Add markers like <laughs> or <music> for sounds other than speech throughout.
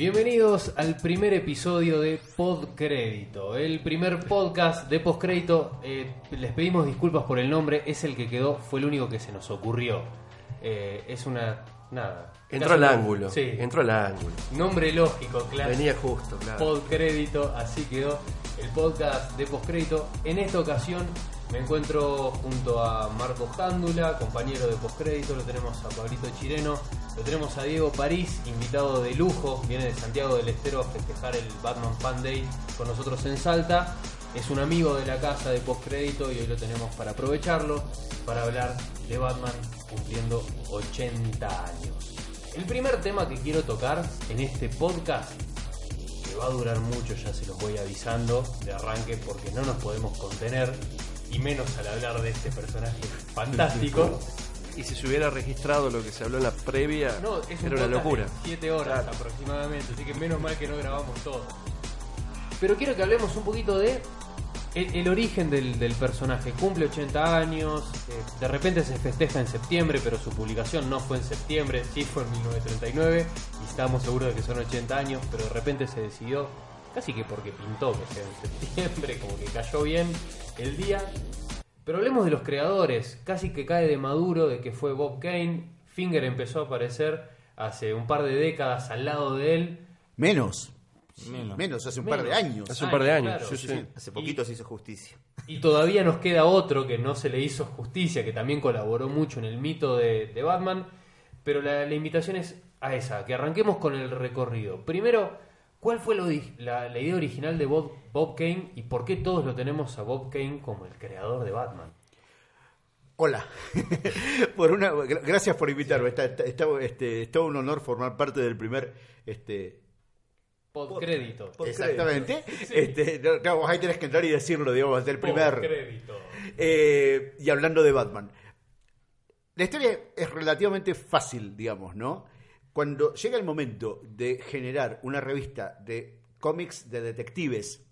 Bienvenidos al primer episodio de Podcrédito, el primer podcast de Postcrédito. Eh, les pedimos disculpas por el nombre, es el que quedó, fue el único que se nos ocurrió. Eh, es una. Nada. Entró al ángulo. Sí. Entró al ángulo. Nombre lógico, claro. Venía justo, claro. Podcrédito, así quedó el podcast de Postcrédito. En esta ocasión me encuentro junto a Marco Jándula, compañero de Postcrédito, lo tenemos a Pablito Chireno, lo tenemos a Diego París, invitado de lujo, viene de Santiago del Estero a festejar el Batman Fan Day con nosotros en Salta. Es un amigo de la casa de Postcrédito y hoy lo tenemos para aprovecharlo, para hablar de Batman cumpliendo 80 años. El primer tema que quiero tocar en este podcast que va a durar mucho, ya se los voy avisando de arranque porque no nos podemos contener y menos al hablar de este personaje <laughs> fantástico. Y si se hubiera registrado lo que se habló en la previa, No, es un era una podcast locura. de 7 horas Claro. aproximadamente, así que menos mal que no grabamos todo. Pero quiero que hablemos un poquito de el, el origen del, del personaje. Cumple 80 años, eh, de repente se festeja en septiembre, pero su publicación no fue en septiembre, sí fue en 1939, y estábamos seguros de que son 80 años, pero de repente se decidió, casi que porque pintó que sea en septiembre, como que cayó bien el día. Pero hablemos de los creadores, casi que cae de maduro de que fue Bob Kane, Finger empezó a aparecer hace un par de décadas al lado de él. Menos. Menos. Menos, hace un par de años. Hace un par de años, Claro, sí, sí, sí. sí. Hace poquito se hizo justicia. Y todavía nos queda otro que no se le hizo justicia, que también colaboró mucho en el mito de, de Batman. Pero la, la invitación es a esa, que arranquemos con el recorrido. Primero, ¿cuál fue lo la, la idea original de Bob, Bob Kane y por qué todos lo tenemos a Bob Kane como el creador de Batman? Hola. <laughs> por una, gra- gracias por invitarme. Está, está, está- este, es todo un honor formar parte del primer. Este, Podcrédito. exactamente. Este, no, claro, vos ahí tenés que entrar y decirlo, digamos, del primer. Podcrédito. Eh, y hablando de Batman. La historia es relativamente fácil, digamos, ¿no? Cuando llega el momento de generar una revista de cómics de detectives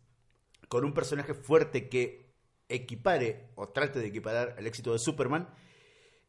con un personaje fuerte que equipare o trate de equiparar el éxito de Superman,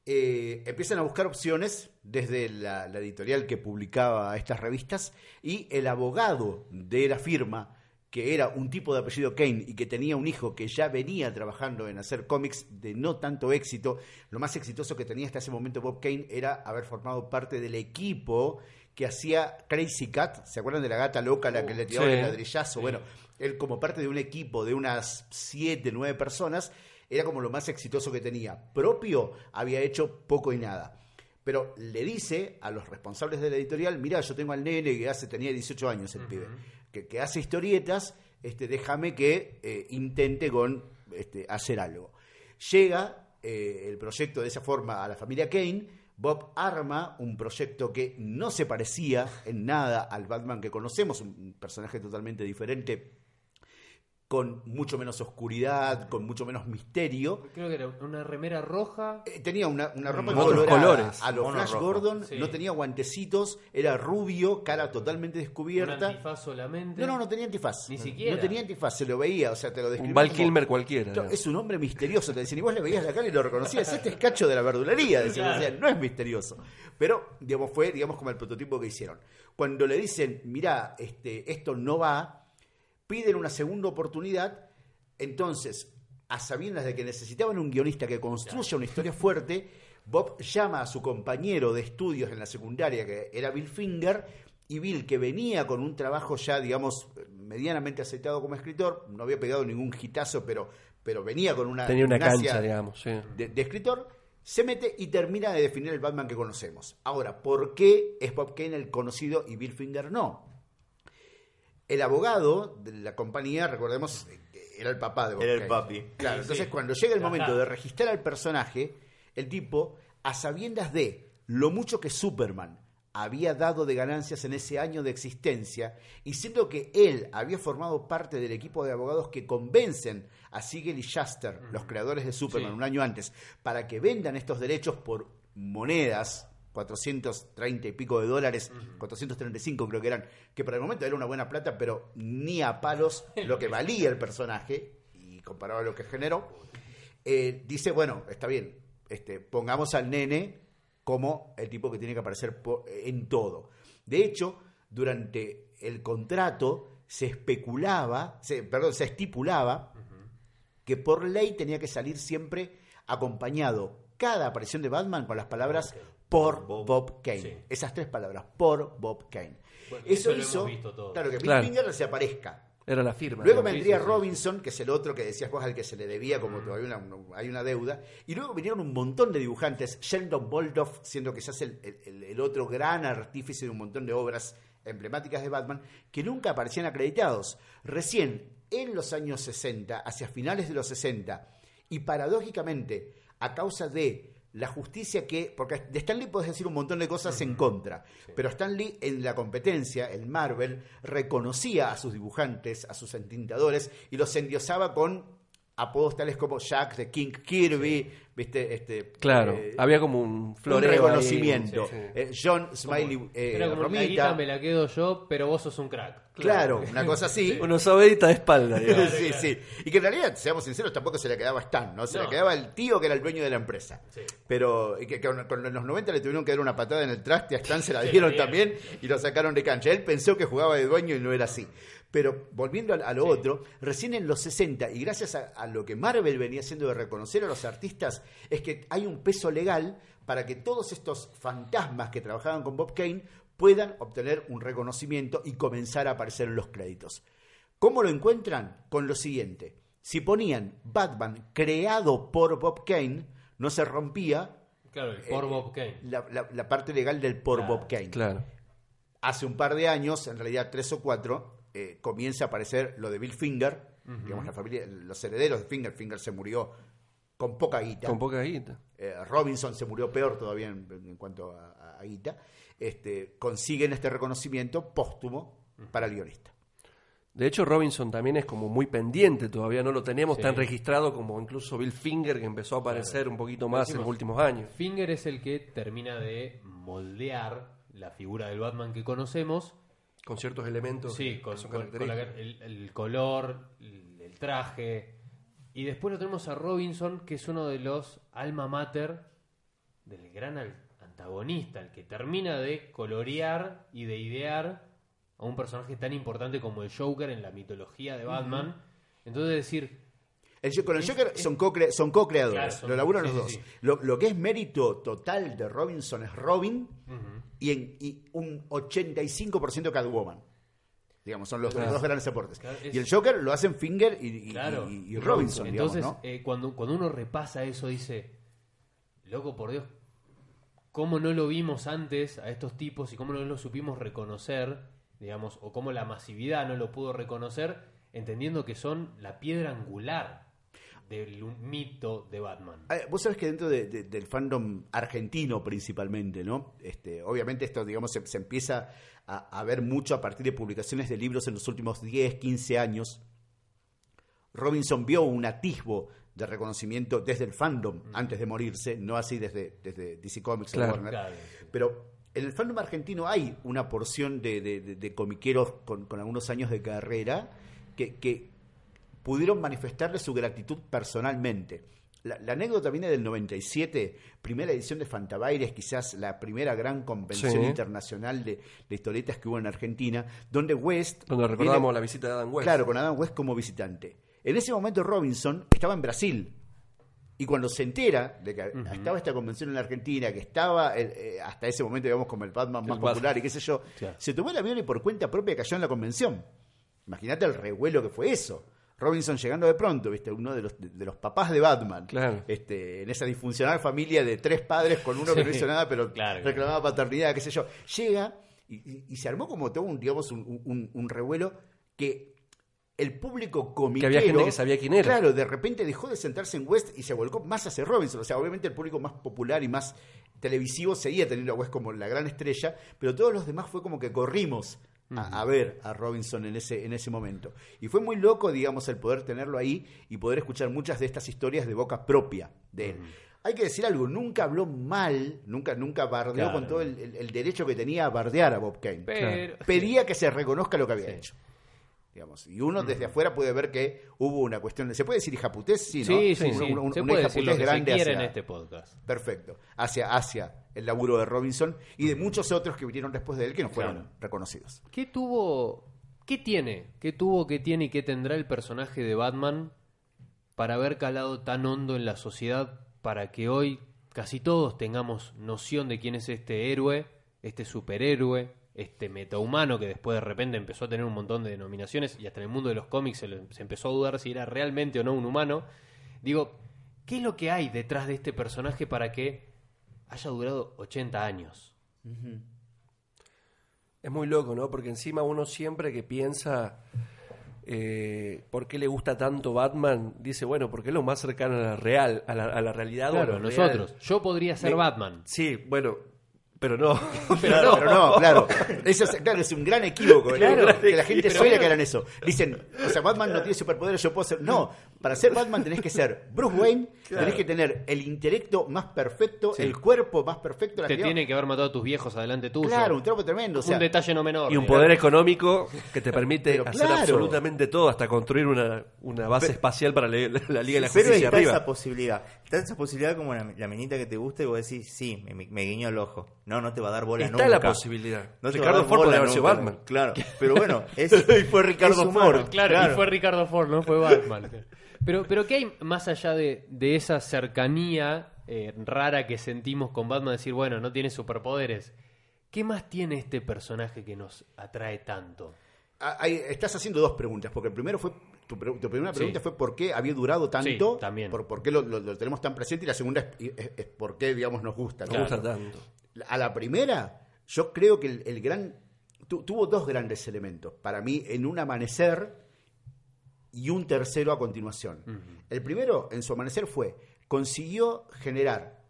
eh, empiezan a buscar opciones desde la, la editorial que publicaba estas revistas y el abogado de la firma, que era un tipo de apellido Kane y que tenía un hijo que ya venía trabajando en hacer cómics de no tanto éxito, lo más exitoso que tenía hasta ese momento Bob Kane era haber formado parte del equipo que hacía Crazy Cat, ¿se acuerdan de la gata loca la que le tiraba Sí. el ladrillazo? Bueno, él como parte de un equipo de unas 7, 9 personas, era como lo más exitoso que tenía. Propio había hecho poco y nada. Pero le dice a los responsables de la editorial, mira, yo tengo al nene que hace, tenía 18 años el pibe, que, hace historietas, este, déjame que eh, intente con este, hacer algo. Llega eh, el proyecto de esa forma a la familia Kane, Bob arma un proyecto que no se parecía en nada al Batman que conocemos, un personaje totalmente diferente, con mucho menos oscuridad, con mucho menos misterio. Creo que era una remera roja. Eh, tenía una, una ropa Otros colorada colores. a los Flash rojo. Gordon, Sí. no tenía guantecitos, era rubio, cara totalmente Un descubierta. antifaz solamente. No, no, no tenía antifaz. Ni siquiera. No tenía antifaz, se lo veía, o sea, te lo describía Un Val Kilmer cualquiera. Digamos. Es un hombre misterioso, te decían, y vos le veías la cara y lo reconocías, <laughs> este es cacho de la verdulería, decían, Claro. o sea, no es misterioso. Pero, digamos, fue, digamos, como el prototipo que hicieron. Cuando le dicen, mirá, este, esto no va, piden una segunda oportunidad, entonces, a sabiendas de que necesitaban un guionista que construya una historia fuerte, Bob llama a su compañero de estudios en la secundaria, que era Bill Finger, y Bill, que venía con un trabajo ya, digamos, medianamente aceptado como escritor, no había pegado ningún hitazo, pero, pero venía con una... Tenía una cancha, digamos. Sí. de, de escritor, se mete y termina de definir el Batman que conocemos. Ahora, ¿por qué es Bob Kane el conocido y Bill Finger no? El abogado de la compañía, recordemos, era el papá de Bob Era el Kane. papi. Claro, Sí, entonces sí. cuando llega el momento de registrar al personaje, el tipo, a sabiendas de lo mucho que Superman había dado de ganancias en ese año de existencia, y siendo que él había formado parte del equipo de abogados que convencen a Siegel y Shuster, los creadores de Superman, Sí. un año antes, para que vendan estos derechos por monedas, 430 y pico de dólares, 435 creo que eran, que para el momento era una buena plata, pero ni a palos lo que <laughs> valía el personaje, y comparado a lo que generó, eh, dice, bueno, está bien, este, pongamos al nene como el tipo que tiene que aparecer en todo. De hecho, durante el contrato se especulaba, se- perdón, se estipulaba que por ley tenía que salir siempre acompañado cada aparición de Batman con las palabras por Bob, Kane. Sí. Esas tres palabras, por Bob Kane. Bueno, eso eso lo hemos hizo, visto todos. claro, que Bill Claro. Finger se aparezca. Era la firma. Luego vendría sí. Robinson, que es el otro que decías vos al que se le debía, como todavía una- hay una deuda. Y luego vinieron un montón de dibujantes, Sheldon Boldoff, siendo quizás el, el- el otro gran artífice de un montón de obras emblemáticas de Batman, que nunca aparecían acreditados. Recién, en los años 60, hacia finales de los 60, y paradójicamente, a causa de la justicia que, porque de Stan Lee puedes decir un montón de cosas en contra, pero Stan Lee en la competencia, en Marvel, reconocía a sus dibujantes, a sus entintadores y los endiosaba con apodos tales como Jack de King Kirby, viste, este, Claro, eh, había como un un floreo. ahí. reconocimiento. Sí, sí. Eh, John Smiley eh, Era como la Romita, me la quedo yo, pero vos sos un crack. claro, una cosa así. <laughs> Uno sobedita de espalda, <laughs> digamos. sí, sí. Y que en realidad, seamos sinceros, tampoco se le quedaba a Stan, ¿no? Se No. le quedaba el tío que era el dueño de la empresa. Sí. Pero y que, que con, con los 90 le tuvieron que dar una patada en el traste, a Stan se la <laughs> dieron también y lo sacaron de cancha. Él pensó que jugaba de dueño y no era así. Pero volviendo a, a lo otro, recién en los 60, y gracias a, a lo que Marvel venía haciendo de reconocer a los artistas, es que hay un peso legal para que todos estos fantasmas que trabajaban con Bob Kane puedan obtener un reconocimiento y comenzar a aparecer en los créditos. ¿Cómo lo encuentran? Con lo siguiente. Si ponían Batman creado por Bob Kane, no se rompía Claro, el por eh, Bob Kane. la, la- la parte legal del por Claro, Bob Kane. Claro. Hace un par de años, en realidad tres o cuatro, eh, comienza a aparecer lo de Bill Finger, digamos la familia, los herederos de Finger. Finger se murió con poca guita. Con poca guita. Eh, Robinson se murió peor todavía en, en cuanto a, a- a guita. Este, consiguen este reconocimiento póstumo para el guionista. De hecho, Robinson también es como muy pendiente, todavía no lo tenemos Sí. tan registrado como incluso Bill Finger, que empezó a aparecer un poquito más en los últimos años. Finger es el que termina de moldear la figura del Batman que conocemos. Con ciertos elementos Sí, que con, son con- con la- el, el color, el, el traje. Y después lo tenemos a Robinson, que es uno de los alma mater del gran antagonista, el que termina de colorear y de idear a un personaje tan importante como el Joker en la mitología de Batman. Entonces decir, El- con el Joker son co-cre- son co-creadores, Claro, son- lo laburan sí, los dos. sí. Lo, lo que es mérito total de Robinson es Robin ujú, y, en, y un 85% Catwoman. Digamos, son los, dos grandes aportes. Claro, es- y el Joker lo hacen Finger y, y- Claro. y- y Robinson, digamos, Entonces, ¿no? eh, cuando, cuando uno repasa eso, dice, loco, por Dios, ¿cómo no lo vimos antes a estos tipos y cómo no lo supimos reconocer, digamos, o cómo la masividad no lo pudo reconocer, entendiendo que son la piedra angular del mito de Batman? Ah, Vos sabés que dentro de- de- del fandom argentino principalmente, ¿no? Este, obviamente esto, digamos, se, se empieza a, a ver mucho a partir de publicaciones de libros en los últimos 10, 15 años. Robinson vio un atisbo de reconocimiento desde el fandom antes de morirse, no así desde, desde DC Comics Claro. o Warner. Claro. Pero en el fandom argentino hay una porción de, de- de- de comiqueros con, con algunos años de carrera que, que pudieron manifestarle su gratitud personalmente. La, la anécdota viene del 97, primera edición de Fantabaires, quizás la primera gran convención Sí. internacional de, de historietas que hubo en Argentina, donde West... Donde recordamos la visita de Adam West. Claro, con Adam West como visitante. En ese momento Robinson estaba en Brasil. Y cuando se entera de que estaba esta convención en la Argentina, que estaba el- eh, hasta ese momento, digamos, como el Batman más El popular y qué sé yo, se tomó el avión y por cuenta propia cayó en la convención. Imagínate el revuelo que fue eso. Robinson llegando de pronto, viste, uno de los, de, los papás de Batman. Claro. Este, en esa disfuncional familia de tres padres con uno que no hizo nada, pero Claro, reclamaba paternidad, qué sé yo. Llega y, y- y se armó como todo un, digamos, un, un- un revuelo que el público comiquero... había gente que sabía quién era. Claro, de repente dejó de sentarse en West y se volcó más hacia Robinson. O sea, obviamente el público más popular y más televisivo seguía teniendo a West como la gran estrella, pero todos los demás fue como que corrimos a, a ver a Robinson en ese, en ese momento. Y fue muy loco, digamos, el poder tenerlo ahí y poder escuchar muchas de estas historias de boca propia de él. Hay que decir algo, nunca habló mal, nunca, nunca bardeó Claro. con todo el, el- el derecho que tenía a bardear a Bob Kane. Pero, Pedía que se reconozca lo que había Sí. hecho. Digamos. Y uno desde afuera puede ver que hubo una cuestión. ¿Se puede decir hijaputez? Sí, ¿no? Sí, sí, una- Se una puede decir lo hijaputez que se grande en hacia- este podcast. Perfecto. Hacia, hacia el laburo de Robinson y de muchos otros que vinieron después de él que no fueron Claro. reconocidos. ¿Qué tuvo, qué tiene, qué tuvo, qué tiene y qué tendrá el personaje de Batman para haber calado tan hondo en la sociedad para que hoy casi todos tengamos noción de quién es este héroe, este superhéroe, este metahumano que después de repente empezó a tener un montón de denominaciones y hasta en el mundo de los cómics se, le- se empezó a dudar si era realmente o no un humano? Digo, ¿qué es lo que hay detrás de este personaje para que haya durado 80 años? Es muy loco, ¿no? Porque encima uno siempre que piensa eh, por qué le gusta tanto Batman, dice, bueno, porque es lo más cercano a la real, a la, a la realidad. o a Claro, nosotros. real. Yo podría ser Me- Batman. Sí, bueno, pero <laughs> no. Pero no, claro. Eso es, claro, es un gran equívoco. ¿eh? Claro. que la gente bueno. caer en eso. Dicen, o sea, Batman no tiene superpoderes, yo puedo ser. No, para ser Batman tenés que ser Bruce Wayne, <laughs> tenés que tener el intelecto más perfecto, Sí. el cuerpo más perfecto. la Te tiene que haber matado a tus viejos adelante tuyo. Claro, un trapo tremendo. O sea, un detalle no menor. Y un poder económico que te <laughs> permite Pero hacer claro. absolutamente todo, hasta construir una, una base espacial para la, <laughs> la Liga de la Pero Justicia está arriba. esa posibilidad. Está esa posibilidad como la, la minita que te gusta y vos decís, sí, me, me guiñó el ojo. No, no te va a dar bola Está nunca. la posibilidad. No Ricardo Ford podría haber sido. Batman. Claro, pero bueno, es, Y fue Ricardo. Ford. Claro, y fue Ricardo Ford, no fue Batman. Pero, pero ¿qué hay más allá de, de esa cercanía eh, rara que sentimos con Batman? Decir, bueno, no tiene superpoderes. ¿Qué más tiene este personaje que nos atrae tanto? Ah, ahí estás haciendo dos preguntas, porque el primero fue tu, primera Sí. pregunta fue por qué había durado tanto, Sí, también. Por, por qué lo, lo- lo tenemos tan presente, y la segunda es, es- es por qué, digamos, nos gusta. ¿no? Me gusta tanto. A la primera, yo creo que el, el gran. tu- tuvo dos grandes elementos. Para mí, en un amanecer y un tercero a continuación. El primero, en su amanecer, fue. Consiguió generar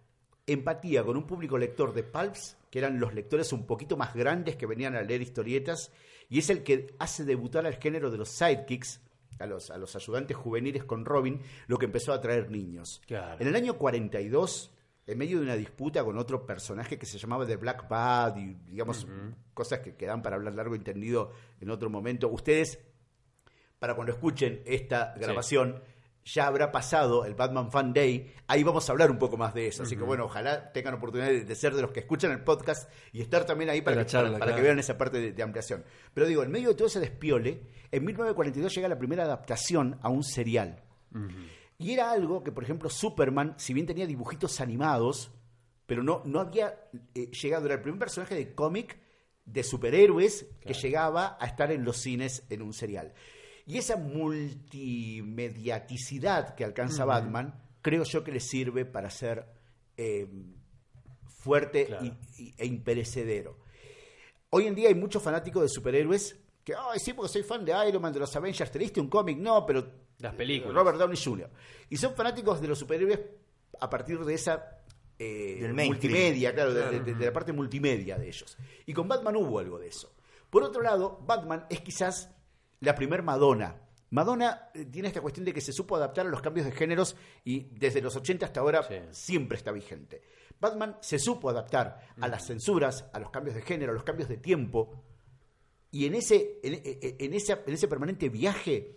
empatía con un público lector de Pulps, que eran los lectores un poquito más grandes que venían a leer historietas, y es el que hace debutar al género de los sidekicks, a los, a los ayudantes juveniles con Robin, lo que empezó a atraer niños. Claro. En el año 42, en medio de una disputa con otro personaje que se llamaba The Black Bad y digamos cosas que quedan para hablar largo y entendido en otro momento, ustedes, para cuando escuchen esta grabación, ya habrá pasado el Batman Fan Day, ahí vamos a hablar un poco más de eso, así que bueno, ojalá tengan oportunidad de, de ser de los que escuchan el podcast y estar también ahí para, que, charla, para- para que claro. vean esa parte de, de ampliación. Pero digo, en medio de todo ese despiole, en 1942 llega la primera adaptación a un serial. Y era algo que, por ejemplo, Superman, si bien tenía dibujitos animados, pero no, no había eh, llegado, era el primer personaje de cómic de superhéroes que llegaba a estar en los cines en un serial. Y esa multimediaticidad que alcanza Batman, creo yo que le sirve para ser eh, fuerte Claro. y- y- e imperecedero. Hoy en día hay muchos fanáticos de superhéroes que, ay, sí, porque soy fan de Iron Man, de los Avengers, ¿te leíste un cómic? No, pero Las películas. Robert Downey Jr. Y son fanáticos de los superhéroes a partir de esa eh, Del mainstream. multimedia, claro, de- de, de la parte multimedia de ellos. Y con Batman hubo algo de eso. Por otro lado, Batman es quizás la primer Madonna. Madonna eh, tiene esta cuestión de que se supo adaptar a los cambios de géneros y desde los 80 hasta ahora Sí. siempre está vigente. Batman se supo adaptar a las censuras, a los cambios de género, a los cambios de tiempo. Y en ese, en, en- en esa- en ese permanente viaje,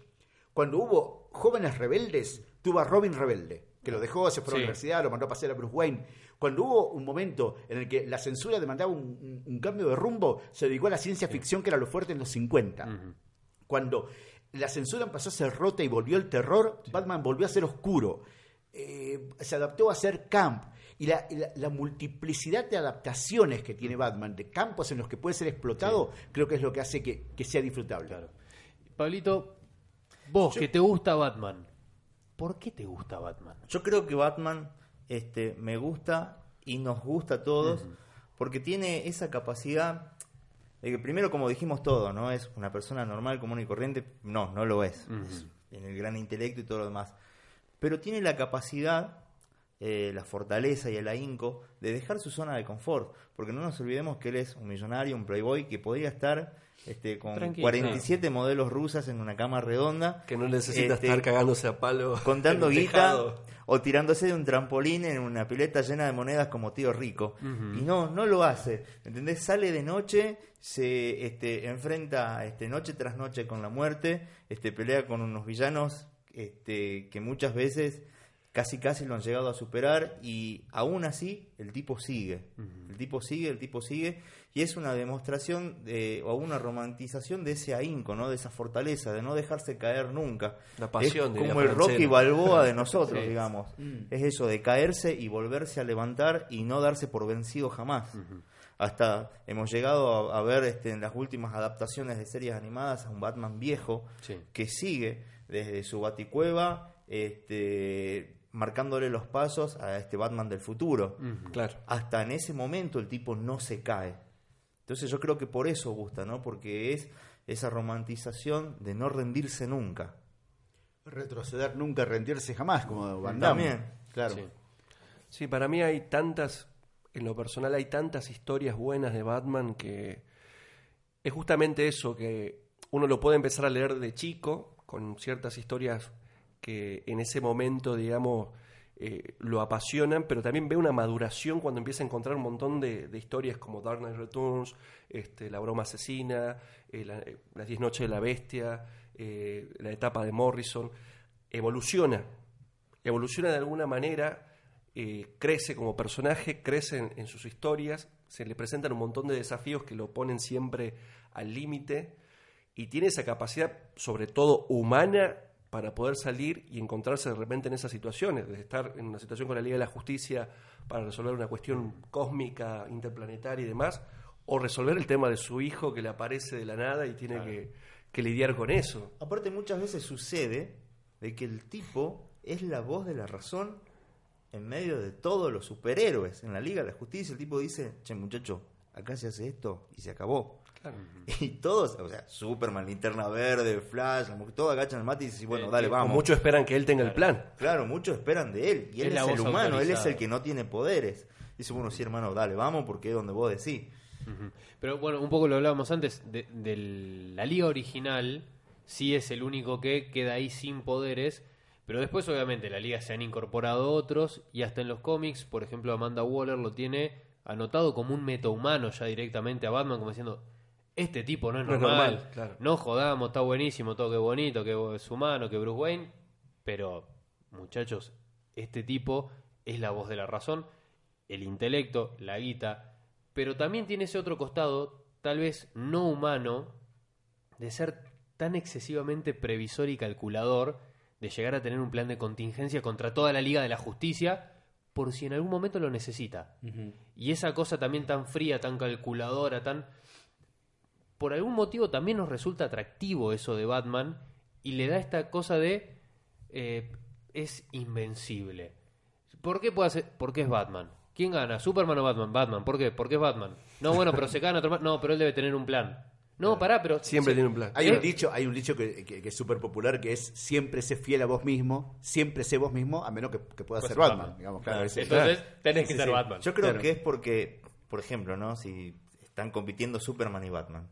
cuando hubo jóvenes rebeldes, tuvo a Robin rebelde, que lo dejó, se fue a la Sí. universidad, lo mandó a pasear a Bruce Wayne. Cuando hubo un momento en el que la censura demandaba un, un- un cambio de rumbo, se dedicó a la ciencia ficción, que era lo fuerte en los 50. Cuando la censura empezó a ser rota y volvió el terror, Batman volvió a ser oscuro. Eh, se adaptó a ser camp. Y la, y la- la multiplicidad de adaptaciones que tiene Batman, de campos en los que puede ser explotado, creo que es lo que hace que, que sea disfrutable. Claro. Pablito, vos que te gusta Batman, ¿por qué te gusta Batman? Yo creo que Batman este, me gusta y nos gusta a todos porque tiene esa capacidad de que primero, como dijimos todo, no es una persona normal, común y corriente. No, no lo es. Es en el gran intelecto y todo lo demás. Pero tiene la capacidad eh, la fortaleza y el ahínco de dejar su zona de confort, porque no nos olvidemos que él es un millonario, un playboy que podría estar este, con Tranquilo. 47 modelos rusas en una cama redonda, Que no necesita Este, estar cagándose a palo. contando guita o tirándose de un trampolín en una pileta llena de monedas como tío rico. Y no, no lo hace. ¿Entendés? Sale de noche, se este, enfrenta este, noche tras noche con la muerte, este, pelea con unos villanos este, que muchas veces casi casi lo han llegado a superar y aún así el tipo sigue. El tipo sigue, el tipo sigue y es una demostración de, o una romantización de ese ahínco, ¿no? de esa fortaleza, de no dejarse caer nunca. La pasión, es diría como el. Rocky Balboa de nosotros, <laughs> Sí. digamos. Es eso de caerse y volverse a levantar y no darse por vencido jamás. Hasta hemos llegado a, a ver este, en las últimas adaptaciones de series animadas a un Batman viejo Sí. que sigue desde su baticueva este, marcándole los pasos a este Batman del futuro. Claro. Hasta en ese momento el tipo no se cae. Entonces yo creo que por eso gusta, ¿no? Porque es esa romantización de no rendirse nunca. Retroceder nunca, rendirse jamás, como Van Damme. También. Claro. Sí. Sí, para mí hay tantas, en lo personal hay tantas historias buenas de Batman que es justamente eso, que uno lo puede empezar a leer de chico, con ciertas historias que en ese momento, digamos, eh, lo apasionan, pero también ve una maduración cuando empieza a encontrar un montón de, historias como Dark Knight Returns, este, La broma asesina, eh, eh, Las diez noches de la bestia, la etapa de Morrison, evoluciona, evoluciona de alguna manera, eh, crece como personaje, crece en, en sus historias, se le presentan un montón de desafíos que lo ponen siempre al límite y tiene esa capacidad, sobre todo humana, para poder salir y encontrarse de repente en esas situaciones, de estar en una situación con la Liga de la Justicia para resolver una cuestión cósmica, interplanetaria y demás, o resolver el tema de su hijo que le aparece de la nada y tiene que, que lidiar con eso. Aparte muchas veces sucede de que el tipo es la voz de la razón en medio de todos los superhéroes. En la Liga de la Justicia el tipo dice, che muchacho, acá se hace esto y se acabó. <laughs> Y todos, o sea, Superman, Linterna Verde, Flash, la mujer, todos agachan el mate y dicen, bueno, Eh, dale, eh, vamos. muchos esperan que él tenga el plan. Claro, muchos esperan de él. Y él Es el humano, él es el que no tiene poderes. Dice, bueno, sí, hermano, dale, vamos, porque es donde vos decís. Pero bueno, un poco lo hablábamos antes, de, de la liga original sí es el único que queda ahí sin poderes, pero después obviamente la liga se han incorporado otros y hasta en los cómics, por ejemplo Amanda Waller lo tiene anotado como un metahumano ya directamente a Batman, como diciendo, este tipo no es No es normal, normal, claro. no jodamos, está buenísimo, todo que bonito, que es humano, que Bruce Wayne, pero muchachos, este tipo es la voz de la razón, el intelecto, la guita, pero también tiene ese otro costado, tal vez no humano, de ser tan excesivamente previsor y calculador, de llegar a tener un plan de contingencia contra toda la Liga de la Justicia, por si en algún momento lo necesita. Y esa cosa también tan fría, tan calculadora, tan... Por algún motivo también nos resulta atractivo eso de Batman y le da esta cosa de... eh, es invencible. ¿Por qué puede hacer? Porque es Batman. ¿Quién gana? ¿Superman o Batman? Batman. ¿Por qué? Porque es Batman. No, bueno, pero se gana otro No, pero él debe tener un plan. No, pará, pero. Siempre tiene un plan. Hay ¿Eh? un dicho, hay un dicho que, que- que es súper popular que es siempre sé fiel a vos mismo, siempre sé vos mismo, a menos que, que puedas Pues ser Batman. Batman, digamos, claro. Claro, Entonces, tenés que Sí, ser sí. Batman. Yo creo Claro. que es porque, por ejemplo, ¿no? Si están compitiendo Superman y Batman.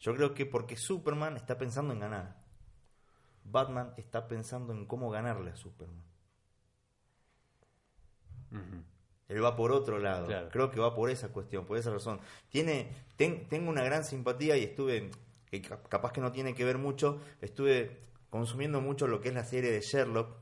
Yo creo que porque Superman está pensando en ganar. Batman está pensando en cómo ganarle a Superman. Ujú. Él va por otro lado. Claro. Creo que va por esa cuestión, por esa razón. Tiene, ten- tengo una gran simpatía y estuve, que capaz que no tiene que ver mucho, estuve consumiendo mucho lo que es la serie de Sherlock.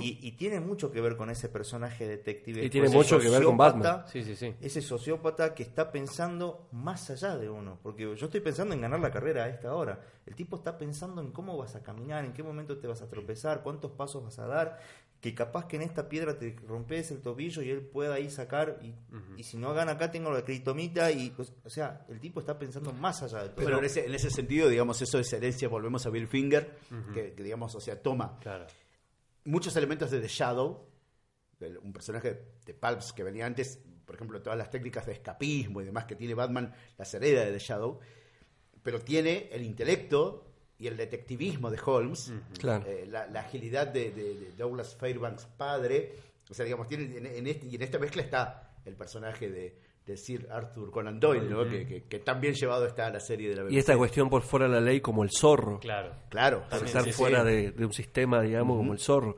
Y, y tiene mucho que ver con ese personaje detective. Y tiene mucho que ver con Batman. Sí, sí, sí. Ese sociópata que está pensando más allá de uno. Porque yo estoy pensando en ganar la carrera a esta hora. El tipo está pensando en cómo vas a caminar, en qué momento te vas a tropezar, cuántos pasos vas a dar. Que capaz que en esta piedra te rompes el tobillo y él pueda ahí sacar. Y, y si no gana acá, tengo la critomita. Y, pues, o sea, el tipo está pensando más allá de todo. Pero en ese, en ese sentido, digamos, eso es herencia, volvemos a Bill Finger, que, que, digamos, o sea, toma Claro. muchos elementos de The Shadow, del- un personaje de Pulps que venía antes, por ejemplo, todas las técnicas de escapismo y demás que tiene Batman, las hereda de The Shadow, pero tiene el intelecto y el detectivismo de Holmes, Claro. eh, la, la agilidad de, de- de Douglas Fairbanks padre O sea, digamos, tiene, en, en este, y en esta mezcla está el personaje de, de Sir Arthur Conan Doyle, ¿no? que, que, que tan bien llevado está a la serie de la BBC. Y esta cuestión por fuera de la ley como el zorro. Claro. Claro, por También, estar sí, fuera sí. De, de un sistema, digamos, como el zorro.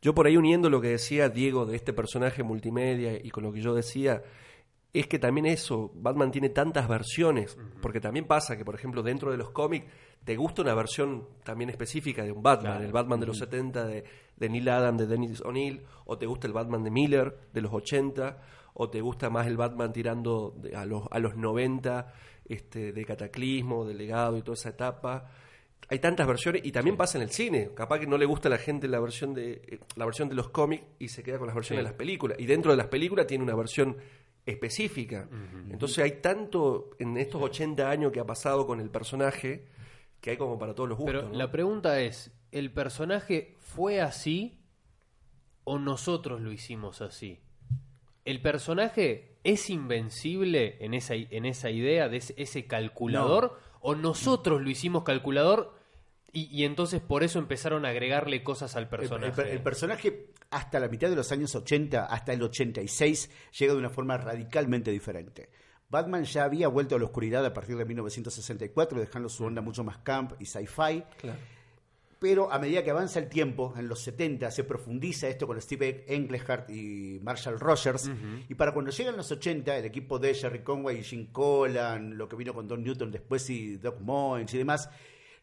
Yo por ahí uniendo lo que decía Diego de este personaje multimedia y con lo que yo decía, es que también eso, Batman tiene tantas versiones, porque también pasa que, por ejemplo, dentro de los cómics, te gusta una versión también específica de un Batman, Claro. el Batman de los 70 de, de Neil Adam, de Dennis O'Neill, o te gusta el Batman de Miller de los 80, o te gusta más el Batman tirando de- a, los, a los 90, este, de Cataclismo, de Legado y toda esa etapa hay tantas versiones y también pasa en el cine. Capaz que no le gusta a la gente la versión de eh, la versión de los cómics y se queda con las versiones Sí. de las películas. Y dentro de las películas tiene una versión específica. Entonces hay tanto en estos 80 años que ha pasado con el personaje que hay como para todos los gustos. Pero ¿no? la pregunta es, ¿el personaje fue así o nosotros lo hicimos así? ¿El personaje es invencible en esa, en esa idea de ese, ese calculador o nosotros lo hicimos calculador y, y entonces por eso empezaron a agregarle cosas al personaje? el per- el personaje hasta la mitad de los años 80, hasta el 86, llega de una forma radicalmente diferente. Batman ya había vuelto a la oscuridad a partir de 1964, dejando su onda mucho más camp y sci-fi. Claro. Pero a medida que avanza el tiempo, en los 70 se profundiza esto con Steve Englehart y Marshall Rogers. Y para cuando llegan los 80, el equipo de Jerry Conway y Jim Collan, lo que vino con Don Newton después y Doc Moines y demás,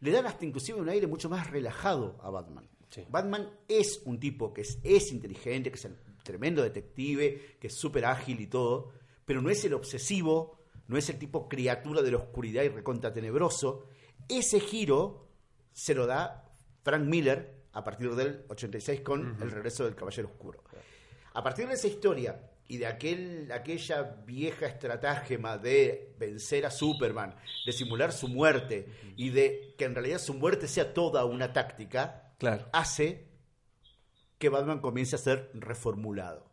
le dan hasta inclusive un aire mucho más relajado a Batman. Sí. Batman es un tipo que es, es inteligente, que es el tremendo detective, que es súper ágil y todo, pero no es el obsesivo, no es el tipo criatura de la oscuridad y recontra tenebroso. Ese giro se lo da Frank Miller a partir del 86 con El regreso del Caballero Oscuro. A partir de esa historia y de aquel, aquella vieja estratagema de vencer a Superman, de simular su muerte y de que en realidad su muerte sea toda una táctica, Claro. hace que Batman comience a ser reformulado.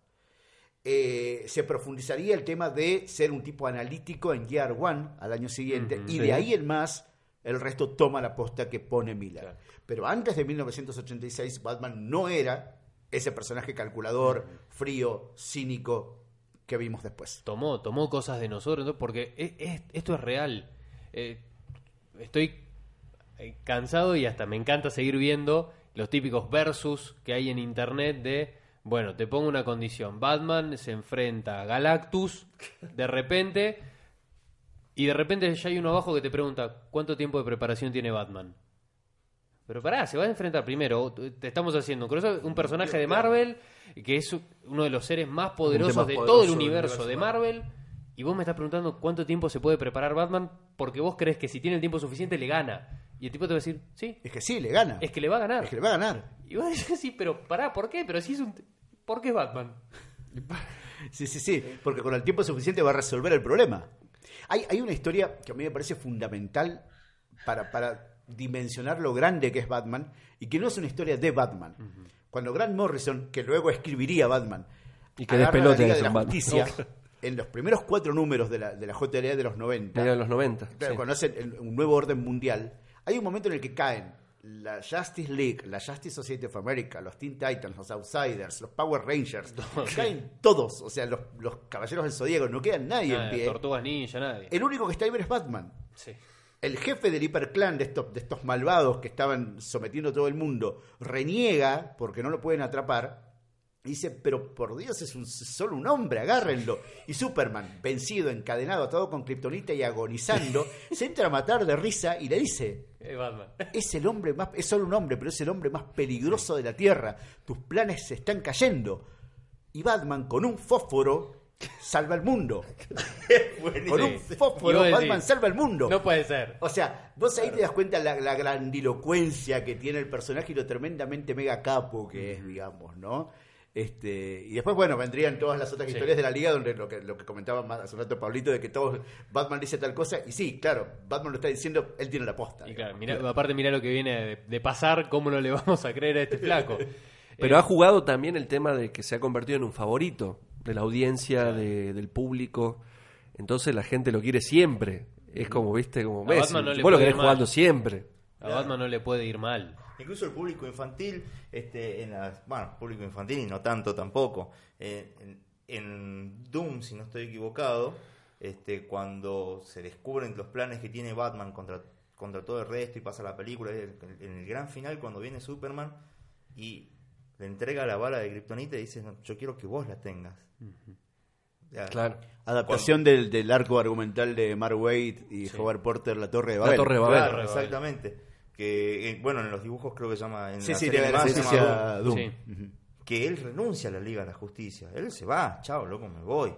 Eh, se profundizaría el tema de ser un tipo analítico en Year One al año siguiente, y Sí. de ahí en más el resto toma la posta que pone Miller. Claro. Pero antes de 1986, Batman no era ese personaje calculador, frío, cínico que vimos después. tomó, tomó cosas de nosotros, ¿no? porque es- es- esto es real. Eh, estoy eh, cansado y hasta me encanta seguir viendo los típicos versus que hay en internet de, bueno, te pongo una condición, Batman se enfrenta a Galactus de repente y de repente ya hay uno abajo que te pregunta, ¿cuánto tiempo de preparación tiene Batman? Pero pará, se va a enfrentar primero. Te estamos haciendo un crossover, un personaje de Marvel que es uno de los seres más poderosos de todo el universo de Marvel. Marvel. Y vos me estás preguntando cuánto tiempo se puede preparar Batman porque vos crees que si tiene el tiempo suficiente le gana. Y el tipo te va a decir, sí, Es que sí, le gana. es que le va a ganar. Es que le va a ganar. Y vos decís, sí, pero pará, ¿por qué? Pero si es un... ¿Por qué es Batman? <laughs> Sí, sí, sí, porque con el tiempo suficiente va a resolver el problema. Hay, hay una historia que a mí me parece fundamental para, para dimensionar lo grande que es Batman y que no es una historia de Batman. Cuando Grant Morrison, que luego escribiría Batman, Y que despelote a de la. Justicia, en los primeros cuatro números de la, de la JLA de los 90, Medio de los 90. Claro, sí. el- un nuevo orden mundial, hay un momento en el que caen la Justice League, la Justice Society of America, los Teen Titans, los Outsiders, los Power Rangers, <laughs> caen todos, o sea, los, los Caballeros del Zodíaco, no queda nadie Nada, en pie. Tortugas Ninja, nadie. El único que está libre es Batman. Sí. El jefe del hiperclan de estos, de estos malvados que estaban sometiendo a todo el mundo reniega porque no lo pueden atrapar. y Dice, pero por Dios, es un, solo un hombre, agárrenlo. Y Superman, vencido, encadenado, atado con kriptonita y agonizando, <laughs> se entra a matar de risa y le dice, es el hombre más, es solo un hombre, pero es el hombre más peligroso de la Tierra. Tus planes se están cayendo. Y Batman, con un fósforo, salva el mundo. <laughs> Con un fósforo, Batman salva el mundo. No puede ser. O sea, vos ahí te das cuenta la, la grandilocuencia que tiene el personaje y lo tremendamente mega capo que es, digamos, ¿no? Este, y después, bueno, vendrían todas las otras Sí. historias de la liga donde lo que, lo que comentaba más hace un rato Pablito de que todos Batman dice tal cosa y sí, claro, Batman lo está diciendo, él tiene la posta. Y claro, mirá- aparte mirá lo que viene de, de pasar, cómo no le <laughs> vamos a creer a este flaco. <laughs> Pero Eh, ha jugado también el tema de que se ha convertido en un favorito de la audiencia, de- del público. Entonces la gente lo quiere siempre. Es como, viste, como Messi. No Vos lo querés jugando siempre. A Batman no le puede ir mal. Incluso el público infantil, este, en las, bueno, público infantil y no tanto tampoco. eh, en, en Doom, si no estoy equivocado, este, cuando se descubren los planes que tiene Batman contra, contra todo el resto y pasa la película, en en el gran final cuando viene Superman y le entrega la bala de Kryptonita y dice, "No, yo quiero que vos la tengas. Ya, Claro. Adaptación del, del arco argumental de Mark Waid y Howard Porter, La Torre de La Babel. Torre de Babel. Claro, exactamente. Que, eh, bueno, en los dibujos creo que se llama... En Sí, la sí, serie de la se llama Doom. Doom. Sí. Que él renuncia a la Liga de la Justicia. Él se va, chao, loco, me voy.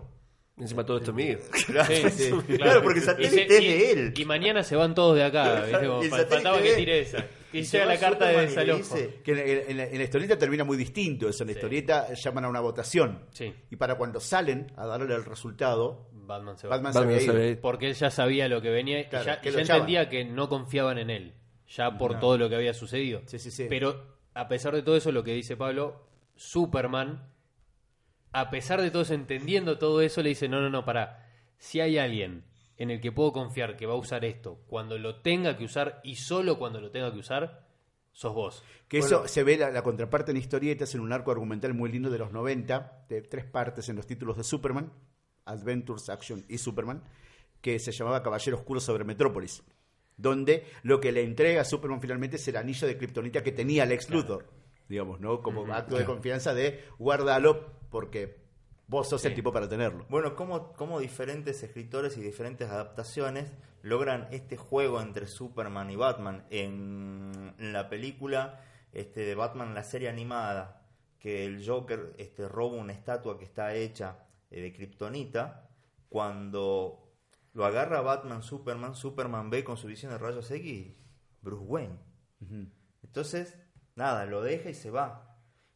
Encima todo esto es mío. <laughs> Claro, Sí, sí, <laughs> claro, porque el Y satélite se- es de y- él. Y mañana se van todos de acá, faltaba que tire esa. Se llega la carta de desalojo. dice- Que en, en la, en la historieta termina muy distinto eso. En la Sí. historieta llaman a una votación. Sí. Y para cuando salen a darle el resultado, Batman se va. Batman, Batman se. Porque él ya sabía lo que venía y ya, que entendía que no confiaban en él, ya por todo lo que había sucedido. Sí, sí, sí. Pero a pesar de todo eso, lo que dice Pablo, Superman, a pesar de todo eso, entendiendo todo eso, le dice, no, no, no, para, si hay alguien en el que puedo confiar que va a usar esto cuando lo tenga que usar y solo cuando lo tenga que usar, sos vos. Que Bueno. eso se ve la, la contraparte en historietas en un arco argumental muy lindo de los 90, de tres partes en los títulos de Superman, Adventures, Action y Superman, que se llamaba Caballero Oscuro sobre Metrópolis, donde lo que le entrega a Superman finalmente es el anillo de kriptonita que tenía Lex Luthor, digamos, ¿no? Como acto de confianza de guárdalo porque vos sos el tipo para tenerlo. Bueno, cómo, cómo diferentes escritores y diferentes adaptaciones logran este juego entre Superman y Batman en, en la película este, de Batman, la serie animada, que el Joker este, roba una estatua que está hecha eh, de Kryptonita, cuando lo agarra Batman, Superman, Superman ve con su visión de rayos X Bruce Wayne. Entonces, nada, lo deja y se va.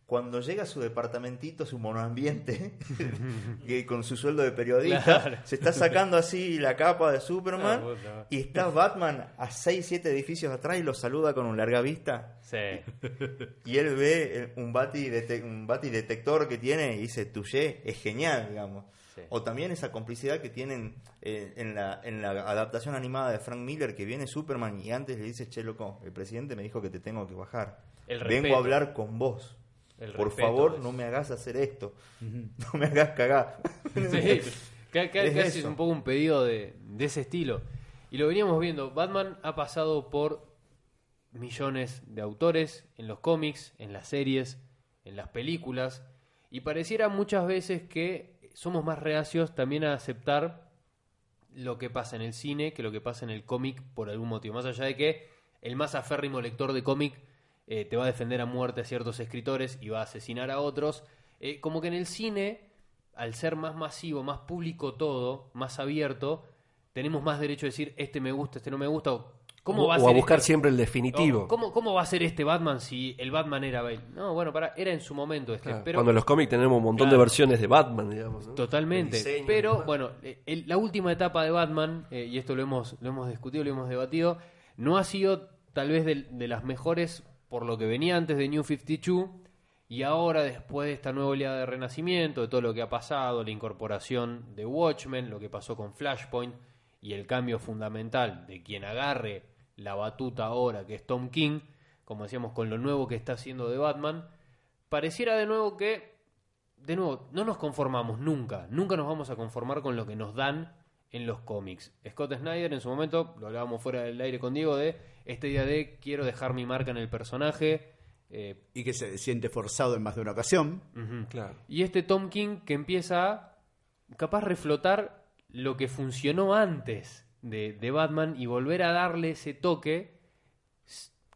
Cuando llega a su departamentito, su monoambiente, <laughs> que con su sueldo de periodista, Claro. se está sacando así la capa de Superman Ah, y está Batman a 6, 7 edificios atrás y lo saluda con un larga vista. Sí. Y él ve un bati, un bati detector que tiene y dice, Touché, es genial, digamos. Sí. O también esa complicidad que tienen eh, en, la, en la adaptación animada de Frank Miller, que viene Superman y antes le dice, che, loco, el presidente me dijo que te tengo que bajar. El Vengo a hablar con vos. El Por favor, es- no me hagas hacer esto. <laughs> No me hagas cagar. <laughs> Sí, Es casi es un poco un pedido de, de ese estilo. Y lo veníamos viendo, Batman ha pasado por millones de autores en los cómics, en las series, en las películas, y pareciera muchas veces que somos más reacios también a aceptar lo que pasa en el cine que lo que pasa en el cómic por algún motivo. Más allá de que el más aférrimo lector de cómic eh, te va a defender a muerte a ciertos escritores y va a asesinar a otros, eh, como que en el cine, al ser más masivo, más público todo, más abierto, tenemos más derecho a decir este me gusta, este no me gusta. o ¿Cómo o, va a ser buscar este- siempre el definitivo. ¿cómo, ¿Cómo va a ser este Batman si el Batman era Bale? No, bueno, para, era en su momento este. Claro, pero Cuando en los cómics tenemos un montón de versiones de Batman, digamos. ¿no? Totalmente. Diseño, Pero bueno, eh, el- la última etapa de Batman, eh, y esto lo hemos, lo hemos discutido, lo hemos debatido, no ha sido tal vez de, de las mejores por lo que venía antes de New 52 y ahora después de esta nueva oleada de renacimiento, de todo lo que ha pasado, la incorporación de Watchmen, lo que pasó con Flashpoint y el cambio fundamental de quien agarre la batuta ahora, que es Tom King, como decíamos, con lo nuevo que está haciendo de Batman, pareciera de nuevo que de nuevo, no nos conformamos nunca, nunca nos vamos a conformar con lo que nos dan en los cómics. Scott Snyder en su momento, lo hablábamos fuera del aire con Diego, de este día de quiero dejar mi marca en el personaje. eh, Y que se siente forzado en más de una ocasión. Claro. Y este Tom King que empieza a capaz reflotar lo que funcionó antes de, de Batman y volver a darle ese toque